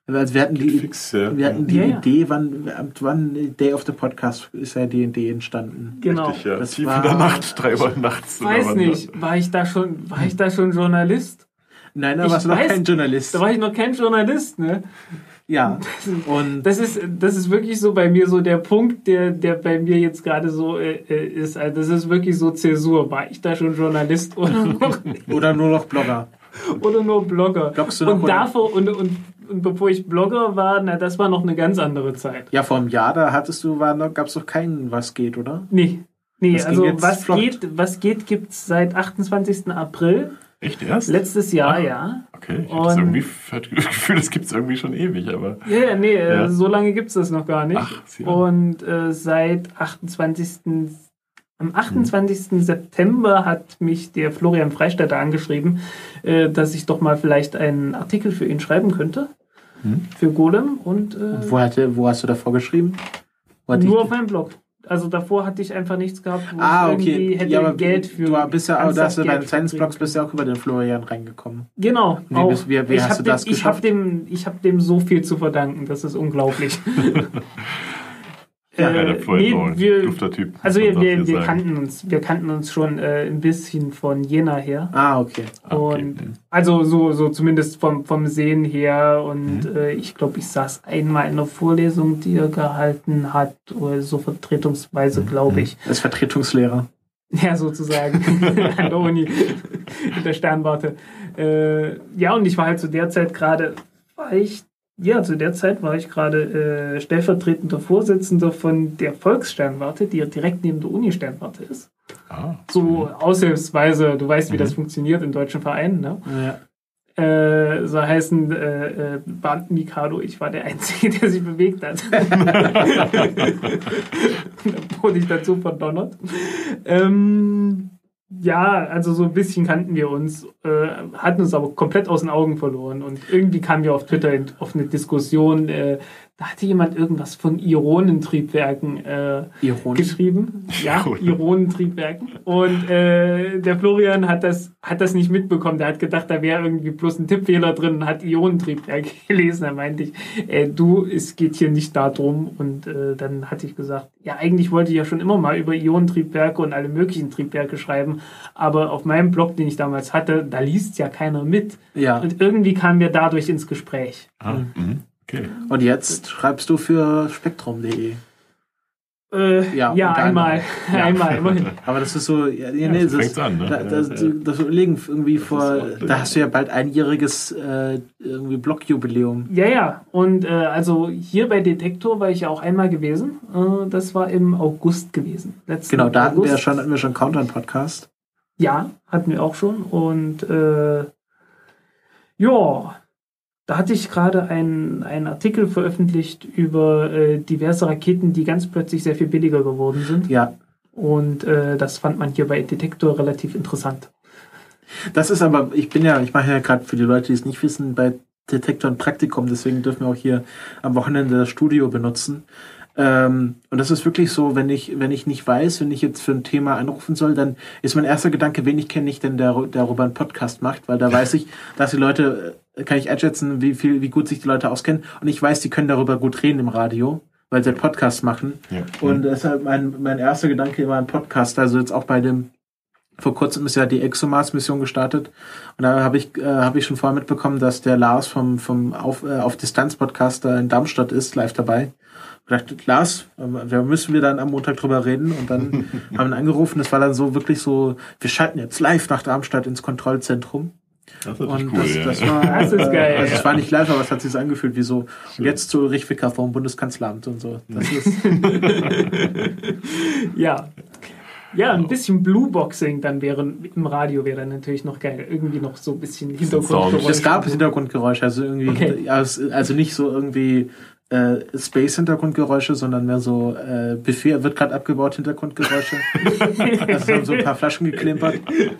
Also wir hatten die, Fix, ja. wir hatten die Ja, ja. Idee, wann, wann Day of the Podcast ist ja die Idee entstanden. Genau. Richtig, ja. Das Tief war- in der Nacht, drei Uhr nachts. Weiß nicht, war ich da schon, war ich da schon Journalist? Nein, da Ich warst du noch weiß- kein Journalist. Da war ich noch kein Journalist, ne? Ja. Und Das ist, das ist wirklich so bei mir so der Punkt, der, der bei mir jetzt gerade so äh, äh, ist. Also das ist wirklich so Zäsur. War ich da schon Journalist oder, noch, oder nur noch Blogger. oder nur Blogger? Bloggst du noch, und oder? davor und, und, und bevor ich Blogger war, na, das war noch eine ganz andere Zeit. Ja, vor einem Jahr, da hattest du, war noch, gab's doch keinen, was geht, oder? Nee. Nee, Das also was flott. geht, was geht, gibt's seit 28. April Echt erst? letztes Jahr, Ah. ja. Okay, ich hab das Und- irgendwie hatte das Gefühl, das gibt es irgendwie schon ewig, aber. Ja, ja, nee, äh, Ja. so lange gibt's das noch gar nicht. Ach. Und äh, seit 28. Am 28. September hat mich der Florian Freistetter angeschrieben, äh, dass ich doch mal vielleicht einen Artikel für ihn schreiben könnte. Hm. Für Golem und, äh, Und wo, hatte, wo hast du davor geschrieben? Nur auf meinem Blog. Also davor hatte ich einfach nichts gehabt, wo Ah, ich irgendwie okay. hätte Ja, aber Geld für. du bist ja auch, dass du Science-Blogs kriegen bist ja auch über den Florian reingekommen. Genau. Wie auch. bist- wie- wie ich hast du dem, das Ich habe geschafft? dem, ich hab dem so viel zu verdanken, das ist unglaublich. Ja, Äh, der ein wir, dufter Typ. also wir, wir, wir kannten uns, wir kannten uns schon äh, ein bisschen von Jena her. Ah, okay. Ah, okay. Und also so, so zumindest vom, vom Sehen her. Und Mhm. äh, ich glaube, ich saß einmal in einer Vorlesung, die er gehalten hat, oder so vertretungsweise, Mhm. glaube ich. Als Vertretungslehrer. Ja, sozusagen. An der Uni. In der Sternwarte. Äh, ja, und ich war halt zu der Zeit gerade, war ich, ja, zu der Zeit war ich gerade äh, stellvertretender Vorsitzender von der Volkssternwarte, die ja direkt neben der Uni-Sternwarte ist. Ah, So aushilfsweise, du weißt, wie Mhm. das funktioniert in deutschen Vereinen, ne? Ja. Äh, so heißen äh, äh, Beamten Mikado, ich war der Einzige, der sich bewegt hat. Dann wurde ich dazu verdonnert. Ähm, ja, also so ein bisschen kannten wir uns, äh, hatten uns aber komplett aus den Augen verloren. Und irgendwie kamen wir auf Twitter in, auf eine Diskussion, äh, da hatte jemand irgendwas von Ionentriebwerken äh, Ironisch. geschrieben. Ja, Cool. Ionentriebwerken. Und äh, der Florian hat das, hat das nicht mitbekommen. Der hat gedacht, da wäre irgendwie bloß ein Tippfehler drin und hat Ionentriebwerke gelesen. Da meinte ich, äh, du, es geht hier nicht darum. Und äh, dann hatte ich gesagt, ja, eigentlich wollte ich ja schon immer mal über Ionentriebwerke und alle möglichen Triebwerke schreiben. Aber auf meinem Blog, den ich damals hatte, da liest ja keiner mit. Ja. Und irgendwie kamen wir dadurch ins Gespräch. ah, mhm. Okay. Und jetzt schreibst du für spektrum.de. Äh, Ja, ja, einmal. einmal, immerhin. Aber das ist so, ja, ja, nee, das, fängt's an, ne? da, das, das überlegen irgendwie vor, auch- da hast du ja bald einjähriges äh, irgendwie Blogjubiläum. Ja, ja. Und äh, also hier bei Detektor war ich ja auch einmal gewesen. Äh, das war im August gewesen. Letzten Genau, da hatten wir ja August. schon, hatten wir schon Countdown-Podcast. Ja, hatten wir auch schon. Und äh, ja, da hatte ich gerade einen, einen Artikel veröffentlicht über äh, diverse Raketen, die ganz plötzlich sehr viel billiger geworden sind. Ja, Und äh, das fand man hier bei Detektor relativ interessant. das ist aber, ich bin ja, ich mache ja gerade für die Leute, die es nicht wissen, bei Detektor ein Praktikum, deswegen dürfen wir auch hier am Wochenende das Studio benutzen. Ähm, und das ist wirklich so, wenn ich, wenn ich nicht weiß, wenn ich jetzt für ein Thema anrufen soll, dann ist mein erster Gedanke, wen ich kenne ich denn, der darüber einen Podcast macht, weil da weiß ich, dass die Leute, äh, kann ich einschätzen, wie viel, wie gut sich die Leute auskennen. Und ich weiß, die können darüber gut reden im Radio, weil sie einen Podcast machen. Ja. Und deshalb mein, mein erster Gedanke immer ein Podcast. Also jetzt auch bei dem, vor kurzem ist ja die ExoMars-Mission gestartet. Und da habe ich, äh, habe ich schon vorher mitbekommen, dass der Lars vom, vom Auf, äh, auf Distanz-Podcast da in Darmstadt ist, live dabei. Dachte, Lars, da müssen wir dann am Montag drüber reden. Und dann haben wir ihn angerufen. Das war dann so wirklich so, wir schalten jetzt live nach Darmstadt ins Kontrollzentrum. Das Und cool, das, ja. das war, Das ist geil, Also es war nicht live, aber es hat sich so angefühlt wie so. Und jetzt zu Ulrich Wicker vom Bundeskanzleramt und so. Das ist, Ja. Ja, ein bisschen Blueboxing dann wäre im Radio wäre dann natürlich noch geil. Irgendwie noch so ein bisschen Hintergrundgeräusche. es gab Hintergrundgeräusche, also irgendwie, Okay. also nicht so irgendwie, äh, Space-Hintergrundgeräusche, sondern mehr so äh, Buffet wird gerade abgebaut Hintergrundgeräusche. also haben so ein paar Flaschen geklimpert.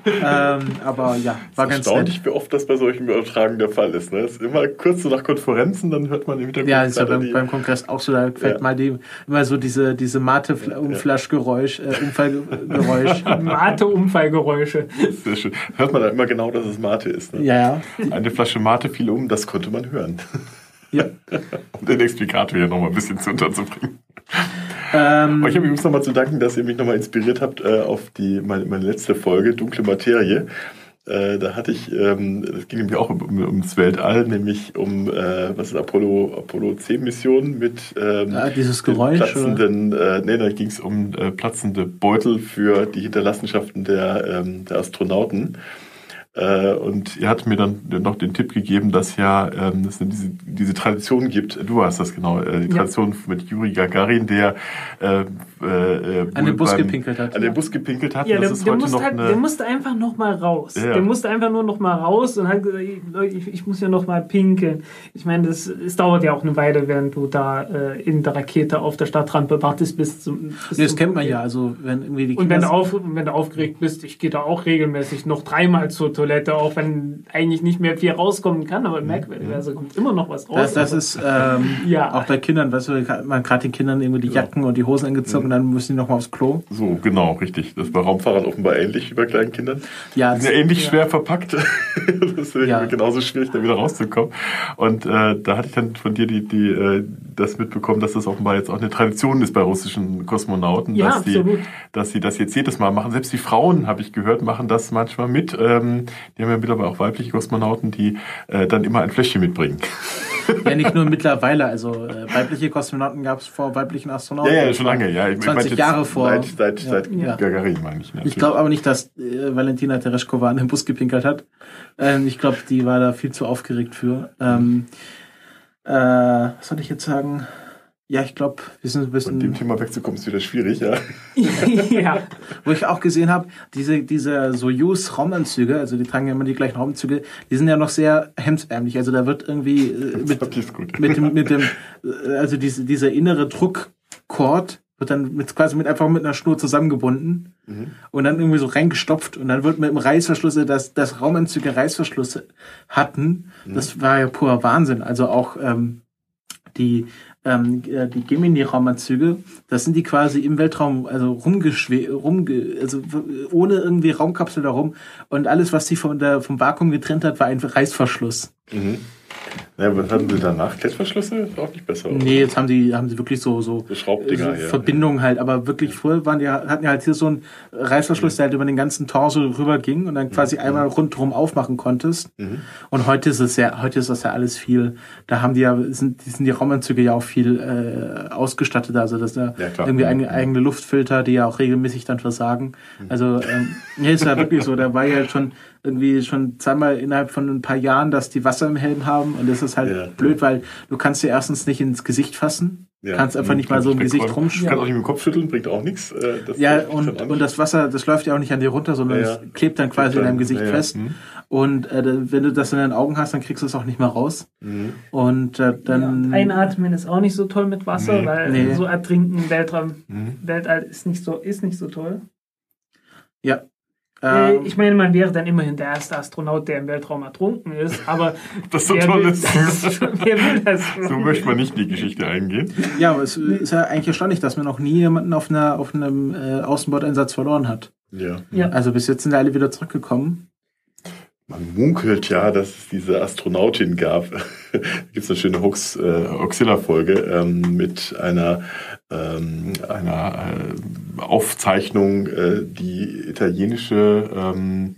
Ähm, aber ja, war ganz Erstaunlich, wie oft das bei solchen Übertragungen der Fall ist. Ne? Es ist immer kurz so nach Konferenzen, dann hört man im Hintergrund. Ja, ist ja beim, die- beim Kongress auch so, da fällt Ja. mal die, immer so diese, diese Mate-Umflaschgeräusch, äh, Unfallgeräusch. Mate-Unfallgeräusche. Sehr schön. Hört man dann immer genau, dass es Mate ist. Ne? ja, ja. Eine Flasche Mate fiel um, das konnte man hören. Ja. Um den Explikator hier nochmal ein bisschen zu unterzubringen. Ähm, ich habe übrigens nochmal zu danken, dass ihr mich nochmal inspiriert habt äh, auf die, meine, meine letzte Folge, Dunkle Materie. Äh, da hatte ich, ähm, es ging nämlich auch um, um, ums Weltall, nämlich um, äh, was ist Apollo, Apollo 10 Mission mit ähm, Ja, dieses den Geräusch, platzenden, äh, nee, da ging es um äh, platzende Beutel für die Hinterlassenschaften der, ähm, der Astronauten. Äh, und ihr hattet mir dann noch den Tipp gegeben, dass ja ähm, es diese, diese Tradition gibt, du hast das genau, äh, die Ja. Tradition mit Juri Gagarin, der äh, äh, äh, An den Bus beim- gepinkelt hat. An den Bus gepinkelt hat. Ja, der, das ist der, heute musste noch halt, eine, der musste einfach noch mal raus. Ja. Der musste einfach nur noch mal raus und hat gesagt, "Ey, Leute, ich, ich muss ja noch mal pinkeln. Ich meine, das, es dauert ja auch eine Weile, während du da äh, in der Rakete auf der Stadtrampe wartest bis zum. Bis Nee, das zum kennt man ja. Also wenn irgendwie die Und wenn du, Kinder- auf, und wenn du aufgeregt bist, ich gehe da auch regelmäßig noch dreimal zur Toilette, auch wenn eigentlich nicht mehr viel rauskommen kann, aber merkwürdigerweise kommt immer noch was raus. Das, das ist ähm, Ja. auch bei Kindern, weißt du, man hat gerade den Kindern irgendwie die Jacken und die Hosen angezogen und dann müssen die nochmal aufs Klo. so, genau, richtig. Das ist bei Raumfahrern offenbar ähnlich wie bei kleinen Kindern. Ja, Die sind ja ähnlich schwer verpackt. das ist Ja. genauso schwierig, da wieder rauszukommen. Und äh, da hatte ich dann von dir die, die, äh, das mitbekommen, dass das offenbar jetzt auch eine Tradition ist bei russischen Kosmonauten, Ja, dass, die, absolut. dass sie das jetzt jedes Mal machen. Selbst die Frauen, habe ich gehört, machen das manchmal mit. Ähm, die haben ja mittlerweile auch weibliche Kosmonauten, die äh, dann immer ein Fläschchen mitbringen. ja nicht nur mittlerweile. Also äh, weibliche Kosmonauten gab es vor weiblichen Astronauten. Ja, ja, schon lange. Ja, Ich 20 meinte jetzt Jahre vor. Seit, seit, Ja. seit Ja. Gagarin, meine ich. Ich glaube aber nicht, dass äh, Valentina Tereshkova an den Bus gepinkelt hat. Ähm, ich glaube, die war da viel zu aufgeregt für. Ähm, äh, was soll ich jetzt sagen? Ja, ich glaube, wir sind ein Von dem bisschen. Thema wegzukommen ist wieder schwierig, ja. ja. Wo ich auch gesehen habe, diese, diese Soyuz-Raumanzüge, also die tragen ja immer die gleichen Raumanzüge, die sind ja noch sehr hemdsärmlich. Also da wird irgendwie äh, mit, gut. mit dem, mit dem, äh, also diese, dieser innere Druckkord wird dann mit, quasi mit einfach mit einer Schnur zusammengebunden Mhm. und dann irgendwie so reingestopft und dann wird mit dem Reißverschlüsse, dass das Raumanzüge Reißverschlüsse hatten, das war ja purer Wahnsinn. Also auch ähm, die ähm, äh, die Gemini-Raumanzüge, das sind die quasi im Weltraum, also rumgeschwe rumge also ohne irgendwie Raumkapsel darum und alles, was sie von der, vom Vakuum getrennt hat, war ein Reißverschluss. Mhm. Ja, was hatten sie danach? Klettverschlüsse? Ist auch nicht besser. oder? Nee, jetzt haben sie, haben sie wirklich so, so, So so ja. Verbindungen halt, aber wirklich früher waren die, hatten die halt hier so einen Reißverschluss, der halt über den ganzen Torso rüber ging und dann quasi einmal rundherum aufmachen konntest. Mhm. Und heute ist es ja, heute ist das ja alles viel, da haben die ja, sind, die sind die Raumanzüge ja auch viel äh, ausgestattet, also das da Ja, klar. irgendwie Mhm. eigene, eigene Luftfilter, die ja auch regelmäßig dann versagen. Also, ähm, nee, ist ja wirklich so, da war ja schon irgendwie schon zweimal innerhalb von ein paar Jahren, dass die Wasser im Helm haben und das ist halt Ja. blöd, weil du kannst dir erstens nicht ins Gesicht fassen, Ja. kannst einfach nicht mal so im Gesicht rumschwimmen. Kannst auch nicht mit dem Kopf schütteln, bringt auch nichts. Äh, das Ja, und, dann und das Wasser, das läuft ja auch nicht an dir runter, sondern Ja, ja. es klebt dann quasi Klebt in deinem dann, Gesicht ja, ja. fest. Mhm. Und äh, wenn du das in den Augen hast, dann kriegst du es auch nicht mehr raus. Mhm. Und äh, dann. Ja, einatmen ist auch nicht so toll mit Wasser, Nee. weil Nee. so ertrinken Weltraum, Mhm. Weltall ist nicht so, ist nicht so toll. ja. Äh, Ähm, ich meine, man wäre dann immerhin der erste Astronaut, der im Weltraum ertrunken ist, aber Das so wer, toll will ist. das, wer will das? So möchte man nicht in die Geschichte eingehen. ja, aber es ist ja eigentlich erstaunlich, dass man noch nie jemanden auf, einer, auf einem äh, Außenbordeinsatz verloren hat. Ja. Ja. Also bis jetzt sind alle wieder zurückgekommen. Man munkelt ja, dass es diese Astronautin gab. Da gibt es eine schöne Hux, äh, Oxilla-Folge ähm, mit einer, ähm, einer äh, Aufzeichnung, äh, die italienische ähm,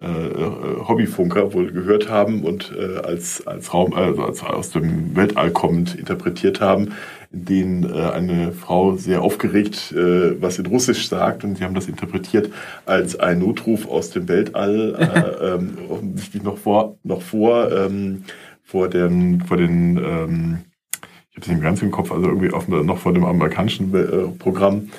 äh, Hobbyfunker wohl gehört haben und äh, als, als Raum, also als aus dem Weltall kommend interpretiert haben, in denen äh, eine Frau sehr aufgeregt äh, was in Russisch sagt und sie haben das interpretiert als ein Notruf aus dem Weltall, äh, ähm, offensichtlich noch vor, noch vor, ähm, vor den, vor den ähm, ich habe es nicht ganz im Kopf, also irgendwie auf, noch vor dem amerikanischen äh, Programm.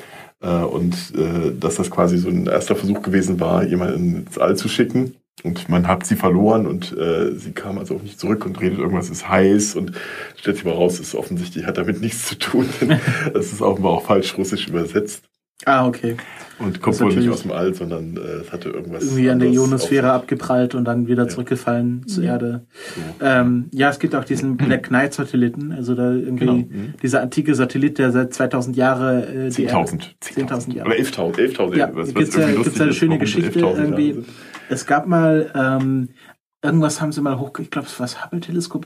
Äh, und äh, dass das quasi so ein erster Versuch gewesen war, jemanden ins All zu schicken. Und man hat sie verloren und äh, sie kam also auch nicht zurück und redet, irgendwas ist heiß und stellt sich mal raus, ist offensichtlich, hat damit nichts zu tun. das ist offenbar auch falsch russisch übersetzt. Ah, okay. Und kommt wohl nicht natürlich aus dem All, sondern äh, es hatte irgendwas. Irgendwie an der Ionosphäre abgeprallt und dann wieder Ja. zurückgefallen zur Ja. Erde. So. Ähm, ja, es gibt auch diesen Black Knight Satelliten, also da irgendwie Genau. Mhm. dieser antike Satellit, der seit 2000 Jahre äh, die Erde- 10.000. 10.000 Jahre. Oder 11.000. 11.000. Ja, was- gibt's ja- gibt's ja eine schöne Geschichte 11.000 Jahre irgendwie. sind. Es gab mal ähm, irgendwas haben sie mal hoch, ich glaube, es war das Hubble-Teleskop.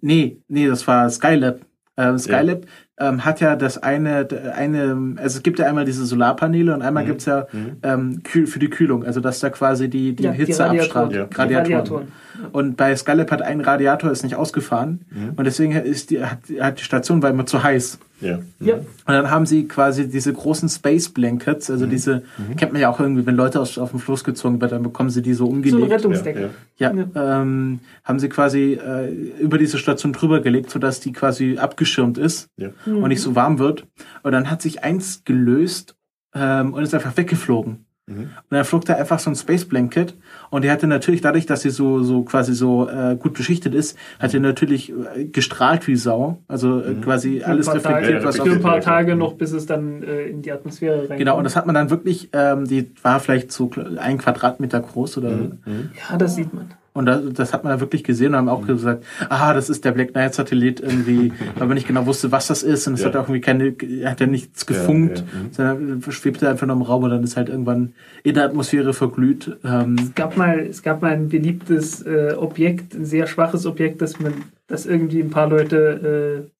Nee, nee, das war Skylab. Ähm, Skylab ähm, hat ja das eine, eine, also es gibt ja einmal diese Solarpaneele und einmal Mhm. gibt's ja Mhm. ähm, kühl, für die Kühlung, also dass da quasi die, die Ja, die Hitze Radiatoren. abstrahlt. Ja. Die Radiatoren. Radiatoren. Und bei Skylab hat ein Radiator ist nicht ausgefahren Mhm. und deswegen ist die, hat, hat die Station war immer zu heiß. Ja. Ja. Und dann haben sie quasi diese großen Space Blankets, Mhm. also diese, kennt man ja auch irgendwie, wenn Leute aus, auf den Fluss gezogen werden, dann bekommen sie die so So eine umgelegt. Rettungsdecke. Ja, Ja, Ähm, haben sie quasi äh, über diese Station drüber gelegt, sodass die quasi abgeschirmt ist Ja. und nicht so warm wird. Und dann hat sich eins gelöst ähm, und ist einfach weggeflogen. Mhm. Und dann flog da einfach so ein Space Blanket und die hatte natürlich dadurch, dass sie so so quasi so äh, gut beschichtet ist, hat die natürlich äh, gestrahlt wie Sau, also äh, quasi Für alles reflektiert, Tage, was für ein paar. Tage noch, bis es dann äh, in die Atmosphäre reinkommt. Genau, und das hat man dann wirklich, ähm, die war vielleicht so ein Quadratmeter groß oder Mhm. Mhm. Ja, das sieht man. Und das, das hat man dann wirklich gesehen und haben auch gesagt, aha, das ist der Black Knight Satellit irgendwie, weil man nicht genau wusste, was das ist und es Ja. hat auch irgendwie keine, hat ja nichts gefunkt, Ja, ja, mhm. sondern schwebte einfach nur im Raum und dann ist halt irgendwann in der Atmosphäre verglüht. Ähm, Es gab mal, es gab mal ein beliebtes äh, Objekt, ein sehr schwaches Objekt, das man, das irgendwie ein paar Leute äh,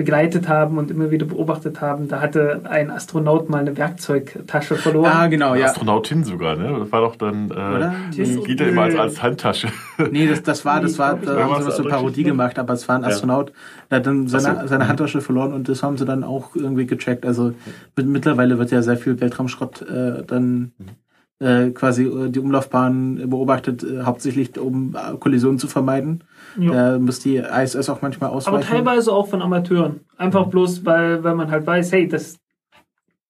begleitet haben und immer wieder beobachtet haben. Da hatte ein Astronaut mal eine Werkzeugtasche verloren. ah, genau, Eine ja. Astronautin sogar, ne? Das war doch dann. Äh, geht ja immer als, als Handtasche. Nee, das, das war, das war, da haben sie Was so Parodie gemacht, aber es war ein Ja. Astronaut, der hat dann seine, seine. Handtasche verloren und das haben sie dann auch irgendwie gecheckt. Also mit, mittlerweile wird ja sehr viel Weltraumschrott äh, dann Mhm. äh, quasi äh, die Umlaufbahn beobachtet, äh, hauptsächlich um äh, Kollisionen zu vermeiden. Ja. Da muss die ISS auch manchmal Aber ausweichen. teilweise auch von Amateuren. Einfach bloß, weil, weil man halt weiß, hey, das,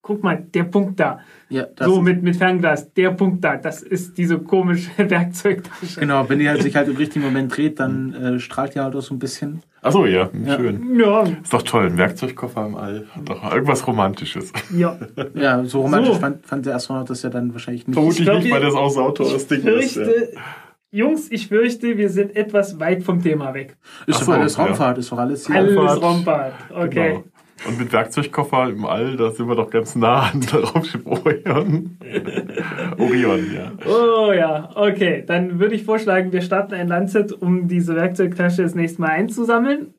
guck mal, der Punkt da. ja, das So mit, mit Fernglas, der Punkt da, das ist diese komische Werkzeugtasche. Genau, wenn die halt sich halt im richtigen Moment dreht, dann äh, strahlt die halt auch so ein bisschen. Achso, ja, Ja. schön. Ja, Ist doch toll, ein Werkzeugkoffer im All. Hat doch irgendwas Romantisches. ja. Ja, so romantisch So. Fand, fand der Astronaut das ja dann wahrscheinlich nicht. Vermutlich glaub, nicht, weil das auch so teures Ich Ding ist. Ja. Jungs, ich fürchte, wir sind etwas weit vom Thema weg. Ist Ach doch so, alles ja. Raumfahrt, ist doch alles hier. Alles Raumfahrt. Raumfahrt. Okay. Genau. Und mit Werkzeugkoffer im All, da sind wir doch ganz nah an der Raumschiff Orion. Orion, ja. Oh ja, okay. Dann würde ich vorschlagen, wir starten ein Lancet, um diese Werkzeugtasche das nächste Mal einzusammeln.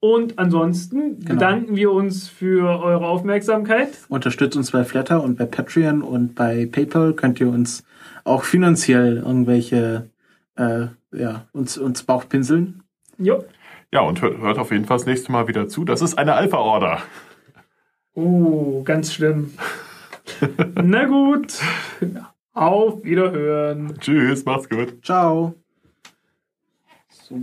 Und ansonsten Genau. bedanken wir uns für eure Aufmerksamkeit. Unterstützt uns bei Flatter und bei Patreon und bei PayPal könnt ihr uns auch finanziell irgendwelche äh, ja, uns, uns Bauchpinseln. Jo. Ja, und hört, hört auf jeden Fall das nächste Mal wieder zu. Das ist eine Alpha-Order. Oh, ganz schlimm. Na gut. Auf Wiederhören. Tschüss, macht's gut. Ciao. So.